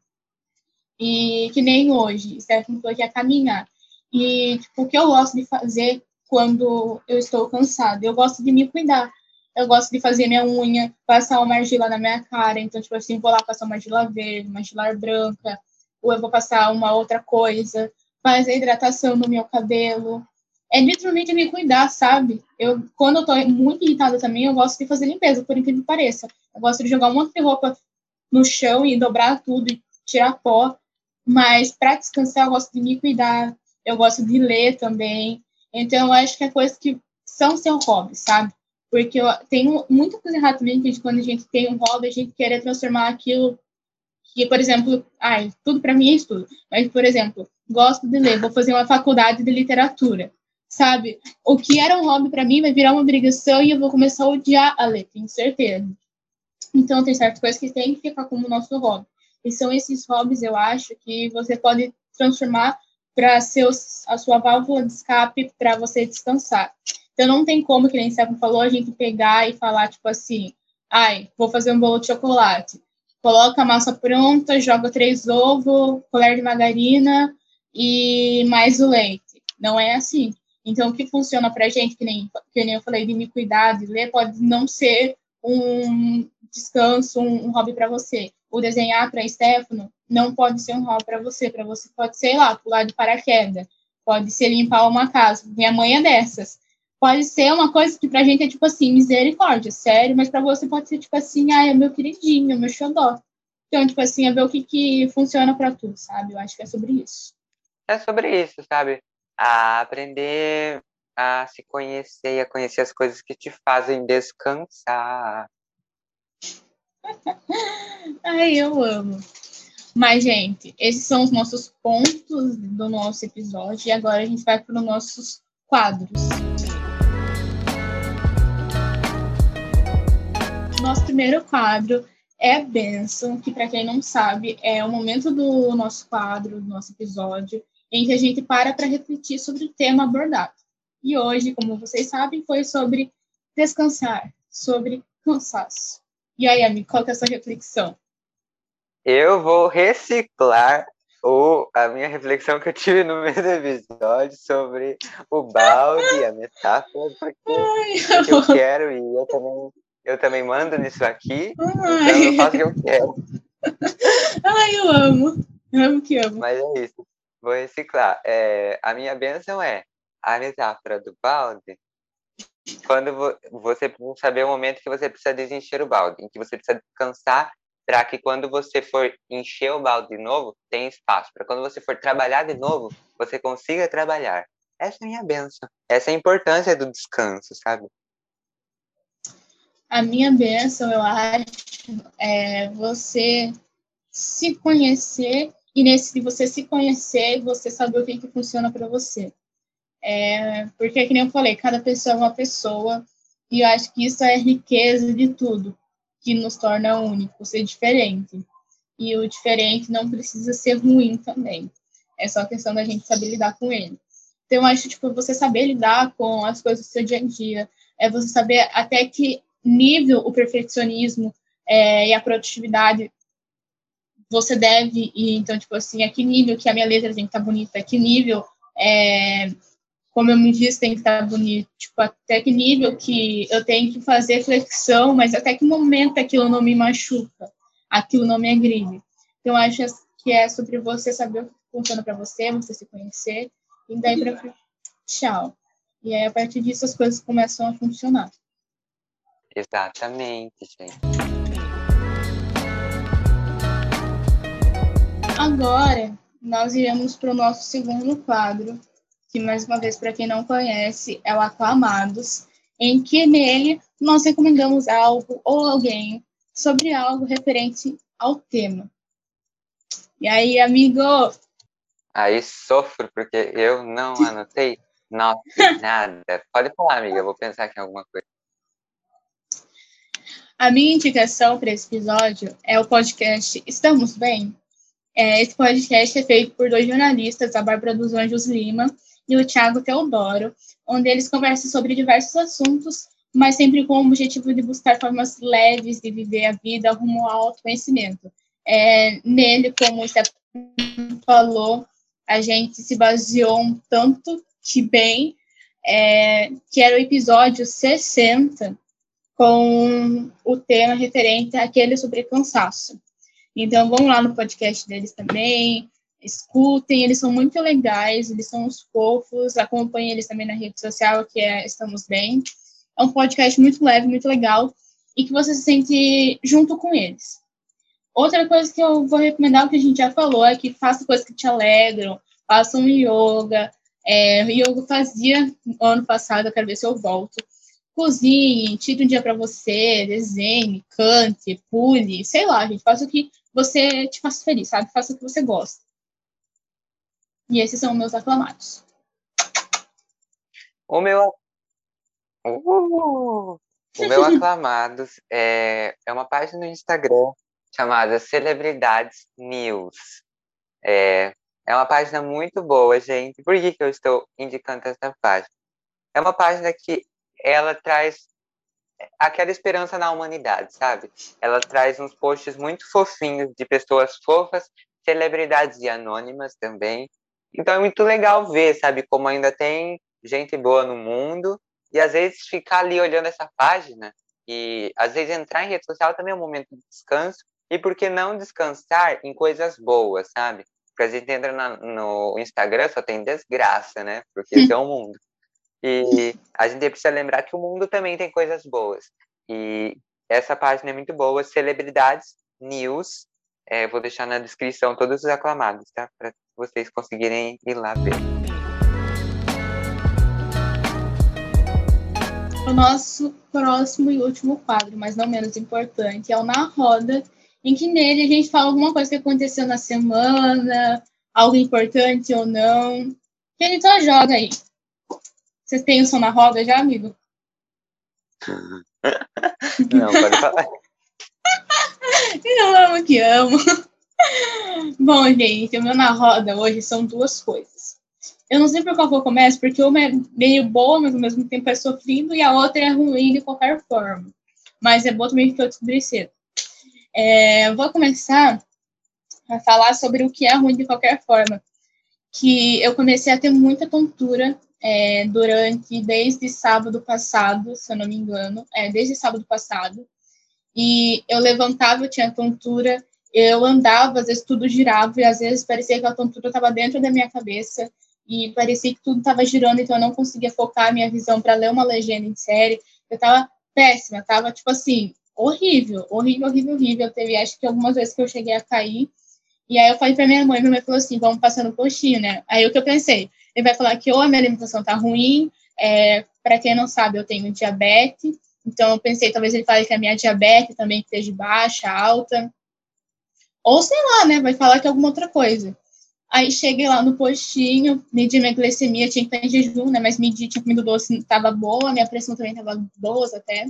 [SPEAKER 2] E que nem hoje, Stephanie falou que ia caminhar. E tipo, o que eu gosto de fazer quando eu estou cansada? Eu gosto de me cuidar eu gosto de fazer minha unha, passar uma argila na minha cara. Então, tipo assim, vou lá passar uma argila verde, uma argila branca, ou eu vou passar uma outra coisa, fazer hidratação no meu cabelo. É literalmente me cuidar, sabe? Eu, quando eu tô muito irritada também, eu gosto de fazer limpeza, por incrível que pareça. Eu gosto de jogar um monte de roupa no chão e dobrar tudo e tirar pó. Mas para descansar, eu gosto de me cuidar. Eu gosto de ler também. Então, eu acho que é coisa que são seu hobby, sabe? Porque eu tenho muita coisa errada também, que quando a gente tem um hobby, a gente quer transformar aquilo que, por exemplo, ai, tudo para mim é estudo. Mas, por exemplo, gosto de ler, vou fazer uma faculdade de literatura, sabe? O que era um hobby para mim vai virar uma obrigação e eu vou começar a odiar a ler, tenho certeza. Então, tem certas coisas que tem que ficar como nosso hobby. E são esses hobbies, eu acho, que você pode transformar para a sua válvula de escape para você descansar. Então não tem como, que nem Stefano falou, a gente pegar e falar, tipo assim, ai, vou fazer um bolo de chocolate. Coloca a massa pronta, joga três ovos, colher de margarina e mais o leite. Não é assim. Então, o que funciona pra gente, que nem, que nem eu falei, de me cuidar, de ler, pode não ser um descanso, um, um hobby para você. O desenhar para Stefano não pode ser um hobby para você. Para você pode ser, lá, pular de paraquedas. Pode ser limpar uma casa. Minha mãe é dessas pode ser uma coisa que pra gente é tipo assim, misericórdia, sério, mas pra você pode ser tipo assim, ah, é meu queridinho, meu xodó. Então, tipo assim, é ver o que, que funciona pra tu, sabe? Eu acho que é sobre isso.
[SPEAKER 1] É sobre isso, sabe? A aprender a se conhecer e a conhecer as coisas que te fazem descansar.
[SPEAKER 2] Ai, eu amo. Mas, gente, esses são os nossos pontos do nosso episódio. E agora a gente vai para os nossos quadros. Nosso primeiro quadro é Benção, que para quem não sabe, é o momento do nosso quadro, do nosso episódio, em que a gente para para refletir sobre o tema abordado. E hoje, como vocês sabem, foi sobre descansar, sobre cansaço. E aí, amigo, qual que é a sua reflexão?
[SPEAKER 1] Eu vou reciclar o, a minha reflexão que eu tive no mesmo episódio sobre o balde, a metáfora, porque, eu quero e eu também eu também mando nisso aqui, Ai. então eu faço o que eu quero.
[SPEAKER 2] Ai, eu amo. Eu amo que amo.
[SPEAKER 1] Mas é isso. Vou reciclar. É, a minha bênção é a metáfora do balde. Quando você saber o momento que você precisa desencher o balde, em que você precisa descansar para que quando você for encher o balde de novo, tenha espaço. Para quando você for trabalhar de novo, você consiga trabalhar. Essa é a minha benção. Essa é a importância do descanso, sabe?
[SPEAKER 2] a minha bênção, eu acho, é você se conhecer e nesse de você se conhecer, você saber o que, que funciona para você. É, porque, que nem eu falei, cada pessoa é uma pessoa e eu acho que isso é riqueza de tudo que nos torna único, ser diferente. E o diferente não precisa ser ruim também. É só questão da gente saber lidar com ele. Então, eu acho, tipo, você saber lidar com as coisas do seu dia a dia, é você saber até que nível o perfeccionismo é, e a produtividade você deve e então tipo assim a que nível que a minha letra estar tá bonita a que nível é, como eu me disse tem que estar tá bonito. Tipo até que nível que eu tenho que fazer flexão mas até que momento aquilo não me machuca aquilo não me agride. Então acho que é sobre você saber o que funciona para você você se conhecer e daí para tchau. E aí a partir disso as coisas começam a funcionar.
[SPEAKER 1] Exatamente, gente.
[SPEAKER 2] Agora, nós iremos para o nosso segundo quadro, que, mais uma vez, para quem não conhece, é o Aclamados, em que nele nós recomendamos algo ou alguém sobre algo referente ao tema. E aí, amigo?
[SPEAKER 1] Aí sofro, porque eu não anotei nada. Pode falar, amiga, eu vou pensar aqui em alguma coisa.
[SPEAKER 2] A minha indicação para esse episódio é o podcast Estamos Bem? É, esse podcast é feito por dois jornalistas, a Bárbara dos Anjos Lima e o Thiago Teodoro, onde eles conversam sobre diversos assuntos, mas sempre com o objetivo de buscar formas leves de viver a vida rumo ao autoconhecimento. É, nele, como o Stefano falou, a gente se baseou um tanto que bem, é, que era o episódio 60, com o tema referente àquele sobre cansaço. Então, vão lá no podcast deles também, escutem, eles são muito legais, eles são uns fofos, acompanhem eles também na rede social, que é Estamos Bem. É um podcast muito leve, muito legal, e que você se sente junto com eles. Outra coisa que eu vou recomendar, o que a gente já falou, é que faça coisas que te alegram, faça um yoga. É, yoga fazia ano passado, eu quero ver se eu volto cozinhe, tire um dia para você, desenhe, cante, pule, sei lá, gente, faça o que você te faça feliz, sabe? Faça o que você gosta. E esses são meus aclamados.
[SPEAKER 1] O meu. Uh, o meu aclamados é, é uma página no Instagram chamada Celebridades News. É, é uma página muito boa, gente. Por que, que eu estou indicando essa página? É uma página que ela traz aquela esperança na humanidade, sabe? Ela traz uns posts muito fofinhos de pessoas fofas, celebridades e anônimas também. Então é muito legal ver, sabe, como ainda tem gente boa no mundo e às vezes ficar ali olhando essa página e às vezes entrar em rede social também é um momento de descanso e por que não descansar em coisas boas, sabe? Porque a gente entra na, no Instagram só tem desgraça, né? Porque esse é o mundo. E a gente precisa lembrar que o mundo também tem coisas boas. E essa página é muito boa, Celebridades News. É, vou deixar na descrição todos os aclamados, tá? Para vocês conseguirem ir lá ver.
[SPEAKER 2] O nosso próximo e último quadro, mas não menos importante, é o Na Roda, em que nele a gente fala alguma coisa que aconteceu na semana, algo importante ou não. Quem então joga aí. Vocês pensam na roda já, amigo?
[SPEAKER 1] Não, pode falar.
[SPEAKER 2] Eu amo que amo. Bom, gente, o meu na roda hoje são duas coisas. Eu não sei por qual eu começo, porque uma é meio boa, mas ao mesmo tempo é sofrido, e a outra é ruim de qualquer forma. Mas é boa também que eu descobri cedo. É, vou começar a falar sobre o que é ruim de qualquer forma. Que eu comecei a ter muita tontura é, durante desde sábado passado, se eu não me engano, é, desde sábado passado. E eu levantava, eu tinha tontura, eu andava, às vezes tudo girava, e às vezes parecia que a tontura estava dentro da minha cabeça, e parecia que tudo estava girando, então eu não conseguia focar a minha visão para ler uma legenda em série. Eu estava péssima, estava tipo assim, horrível, horrível, horrível, horrível. Teve acho que algumas vezes que eu cheguei a cair. E aí eu falei para minha mãe, minha mãe falou assim, vamos passar no postinho, né? Aí o que eu pensei, ele vai falar que ou a minha alimentação está ruim, é, para quem não sabe, eu tenho diabetes, então eu pensei, talvez ele fale que a minha diabetes também esteja baixa, alta, ou sei lá, né, vai falar que é alguma outra coisa. Aí cheguei lá no postinho, medi minha glicemia, tinha que estar em jejum, né, mas medi, tinha comido doce, estava boa, minha pressão também estava boa até.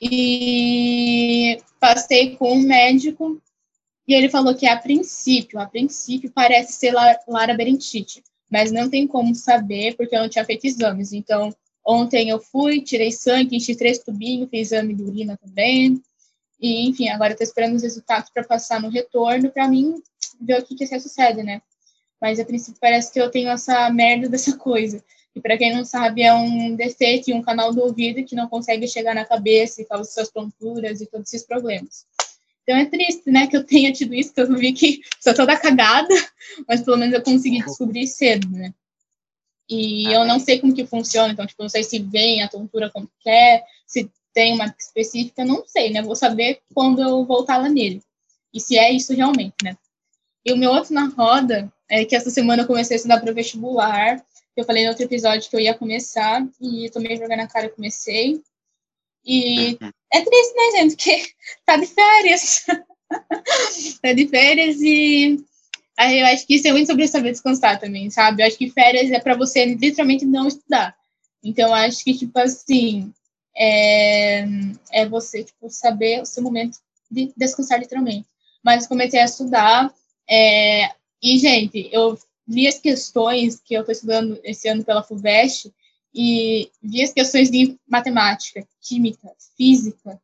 [SPEAKER 2] E passei com um médico, e ele falou que a princípio, a princípio parece ser larabirintite mas não tem como saber porque eu não tinha feito exames. Então, ontem eu fui, tirei sangue, enchi três tubinhos, fiz exame de urina também. E, enfim, agora tô esperando os resultados para passar no retorno para mim ver o que que sucede, né? Mas a princípio parece que eu tenho essa merda dessa coisa. E para quem não sabe, é um defeito em um canal do ouvido que não consegue chegar na cabeça e causa suas tonturas e todos esses problemas. Então é triste, né, que eu tenha tido isso, que eu vi que sou toda cagada, mas pelo menos eu consegui descobrir cedo, né? E ah, eu não sei como que funciona, então, tipo, não sei se vem a tontura como quer, se tem uma específica, não sei, né? Vou saber quando eu voltar lá nele. E se é isso realmente, né? E o meu outro na roda é que essa semana eu comecei a estudar para o vestibular. Eu falei no outro episódio que eu ia começar e tomei vergonha na cara e comecei. E uhum. é triste, né, gente? Porque tá de férias. tá de férias e aí eu acho que isso é muito sobre saber descansar também, sabe? Eu acho que férias é para você literalmente não estudar. Então, eu acho que, tipo assim, é, é você tipo, saber o seu momento de descansar literalmente. Mas comecei a estudar é, e, gente, eu vi as questões que eu estou estudando esse ano pela FUVEST e vi as questões de matemática, química, física,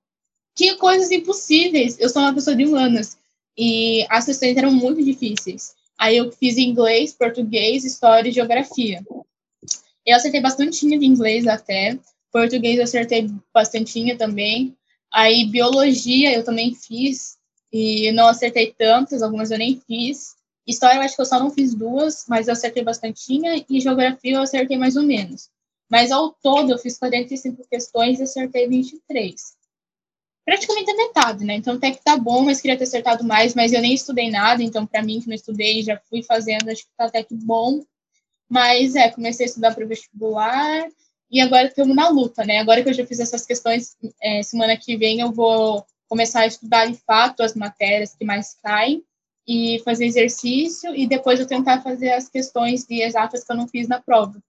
[SPEAKER 2] que coisas impossíveis. Eu sou uma pessoa de humanas e as questões eram muito difíceis. Aí eu fiz inglês, português, história e geografia. Eu acertei bastante de inglês até, português eu acertei bastante também. Aí biologia eu também fiz e não acertei tantas, algumas eu nem fiz. História eu acho que eu só não fiz duas, mas eu acertei bastante e geografia eu acertei mais ou menos. Mas ao todo eu fiz 45 questões e acertei 23 praticamente a metade, né? Então até que tá bom, mas queria ter acertado mais, mas eu nem estudei nada, então para mim que não estudei, já fui fazendo, acho que tá até que bom. Mas é, comecei a estudar para o vestibular e agora estamos na luta, né? Agora que eu já fiz essas questões, é, semana que vem eu vou começar a estudar de fato as matérias que mais caem e fazer exercício e depois eu tentar fazer as questões de exatas que eu não fiz na prova.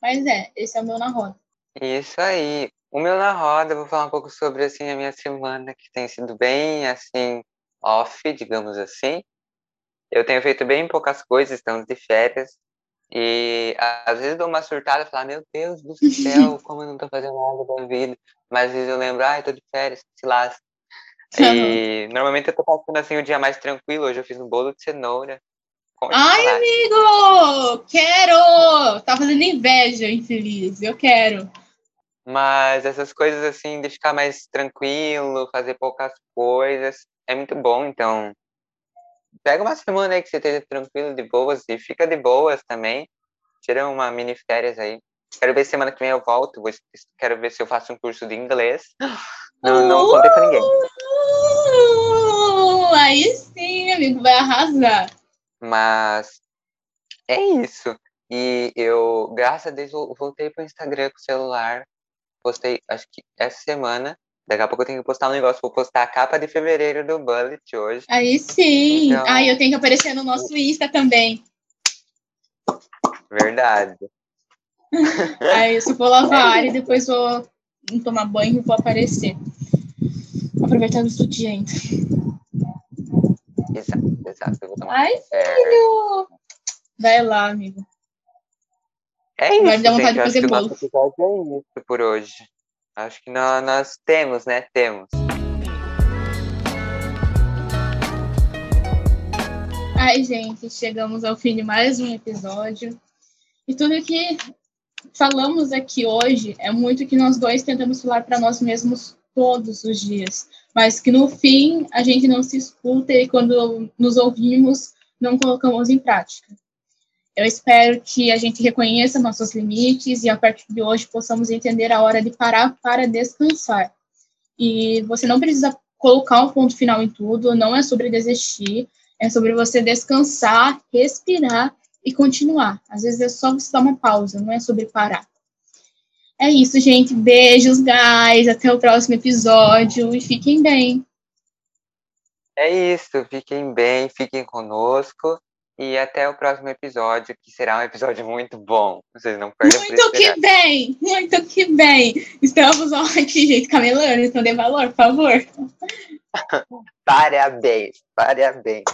[SPEAKER 2] Mas é, esse é o meu na roda.
[SPEAKER 1] Isso aí. O meu na roda, eu vou falar um pouco sobre assim a minha semana que tem sido bem assim off, digamos assim. Eu tenho feito bem poucas coisas, estamos de férias. E às vezes dou uma surtada e falo, meu Deus do céu, como eu não tô fazendo nada da vida. Mas às vezes eu lembro, ai, ah, tô de férias, se lasca. E normalmente eu tô passando assim o dia mais tranquilo. Hoje eu fiz um bolo de cenoura.
[SPEAKER 2] Ai, amigo! Quero! Tá fazendo inveja, infeliz. Eu quero.
[SPEAKER 1] Mas essas coisas assim, de ficar mais tranquilo, fazer poucas coisas, é muito bom. Então, pega uma semana aí que você esteja tranquilo, de boas, e fica de boas também. Tira uma mini férias aí. Quero ver semana que vem eu volto. Vou, quero ver se eu faço um curso de inglês. Não, não contei pra ninguém.
[SPEAKER 2] Uh, aí sim, amigo, vai arrasar.
[SPEAKER 1] Mas é isso. E eu, graças a Deus, voltei pro Instagram com o celular postei, acho que essa semana. Daqui a pouco eu tenho que postar um negócio. Vou postar a capa de fevereiro do Bullet hoje.
[SPEAKER 2] Aí sim. Então... Aí eu tenho que aparecer no nosso Insta também.
[SPEAKER 1] Verdade.
[SPEAKER 2] Aí eu só vou lavar e depois vou tomar banho e vou aparecer. Aproveitar o sutiã
[SPEAKER 1] Exato, exato. Eu vou tomar
[SPEAKER 2] Ai, filho! Vai lá, amigo.
[SPEAKER 1] É isso, Vai me dar vontade gente, de fazer bolo. Nosso episódio é isso por hoje. Acho que nós, nós temos, né? Temos.
[SPEAKER 2] Ai, gente, chegamos ao fim de mais um episódio. E tudo que falamos aqui hoje é muito que nós dois tentamos falar para nós mesmos todos os dias, mas que no fim a gente não se escuta e quando nos ouvimos não colocamos em prática. Eu espero que a gente reconheça nossos limites e a partir de hoje possamos entender a hora de parar para descansar. E você não precisa colocar um ponto final em tudo, não é sobre desistir, é sobre você descansar, respirar e continuar. Às vezes é só você dar uma pausa, não é sobre parar. É isso, gente. Beijos, guys. Até o próximo episódio e fiquem bem.
[SPEAKER 1] É isso. Fiquem bem, fiquem conosco. E até o próximo episódio, que será um episódio muito bom. Vocês não perdem
[SPEAKER 2] Muito que bem! Muito que bem! Estamos aqui, gente, camelando, então dê valor, por favor.
[SPEAKER 1] parabéns, parabéns.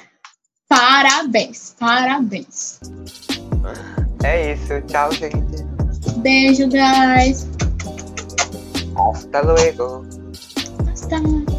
[SPEAKER 2] Parabéns, parabéns.
[SPEAKER 1] É isso, tchau, gente.
[SPEAKER 2] Beijo, guys.
[SPEAKER 1] Hasta luego.
[SPEAKER 2] Hasta luego.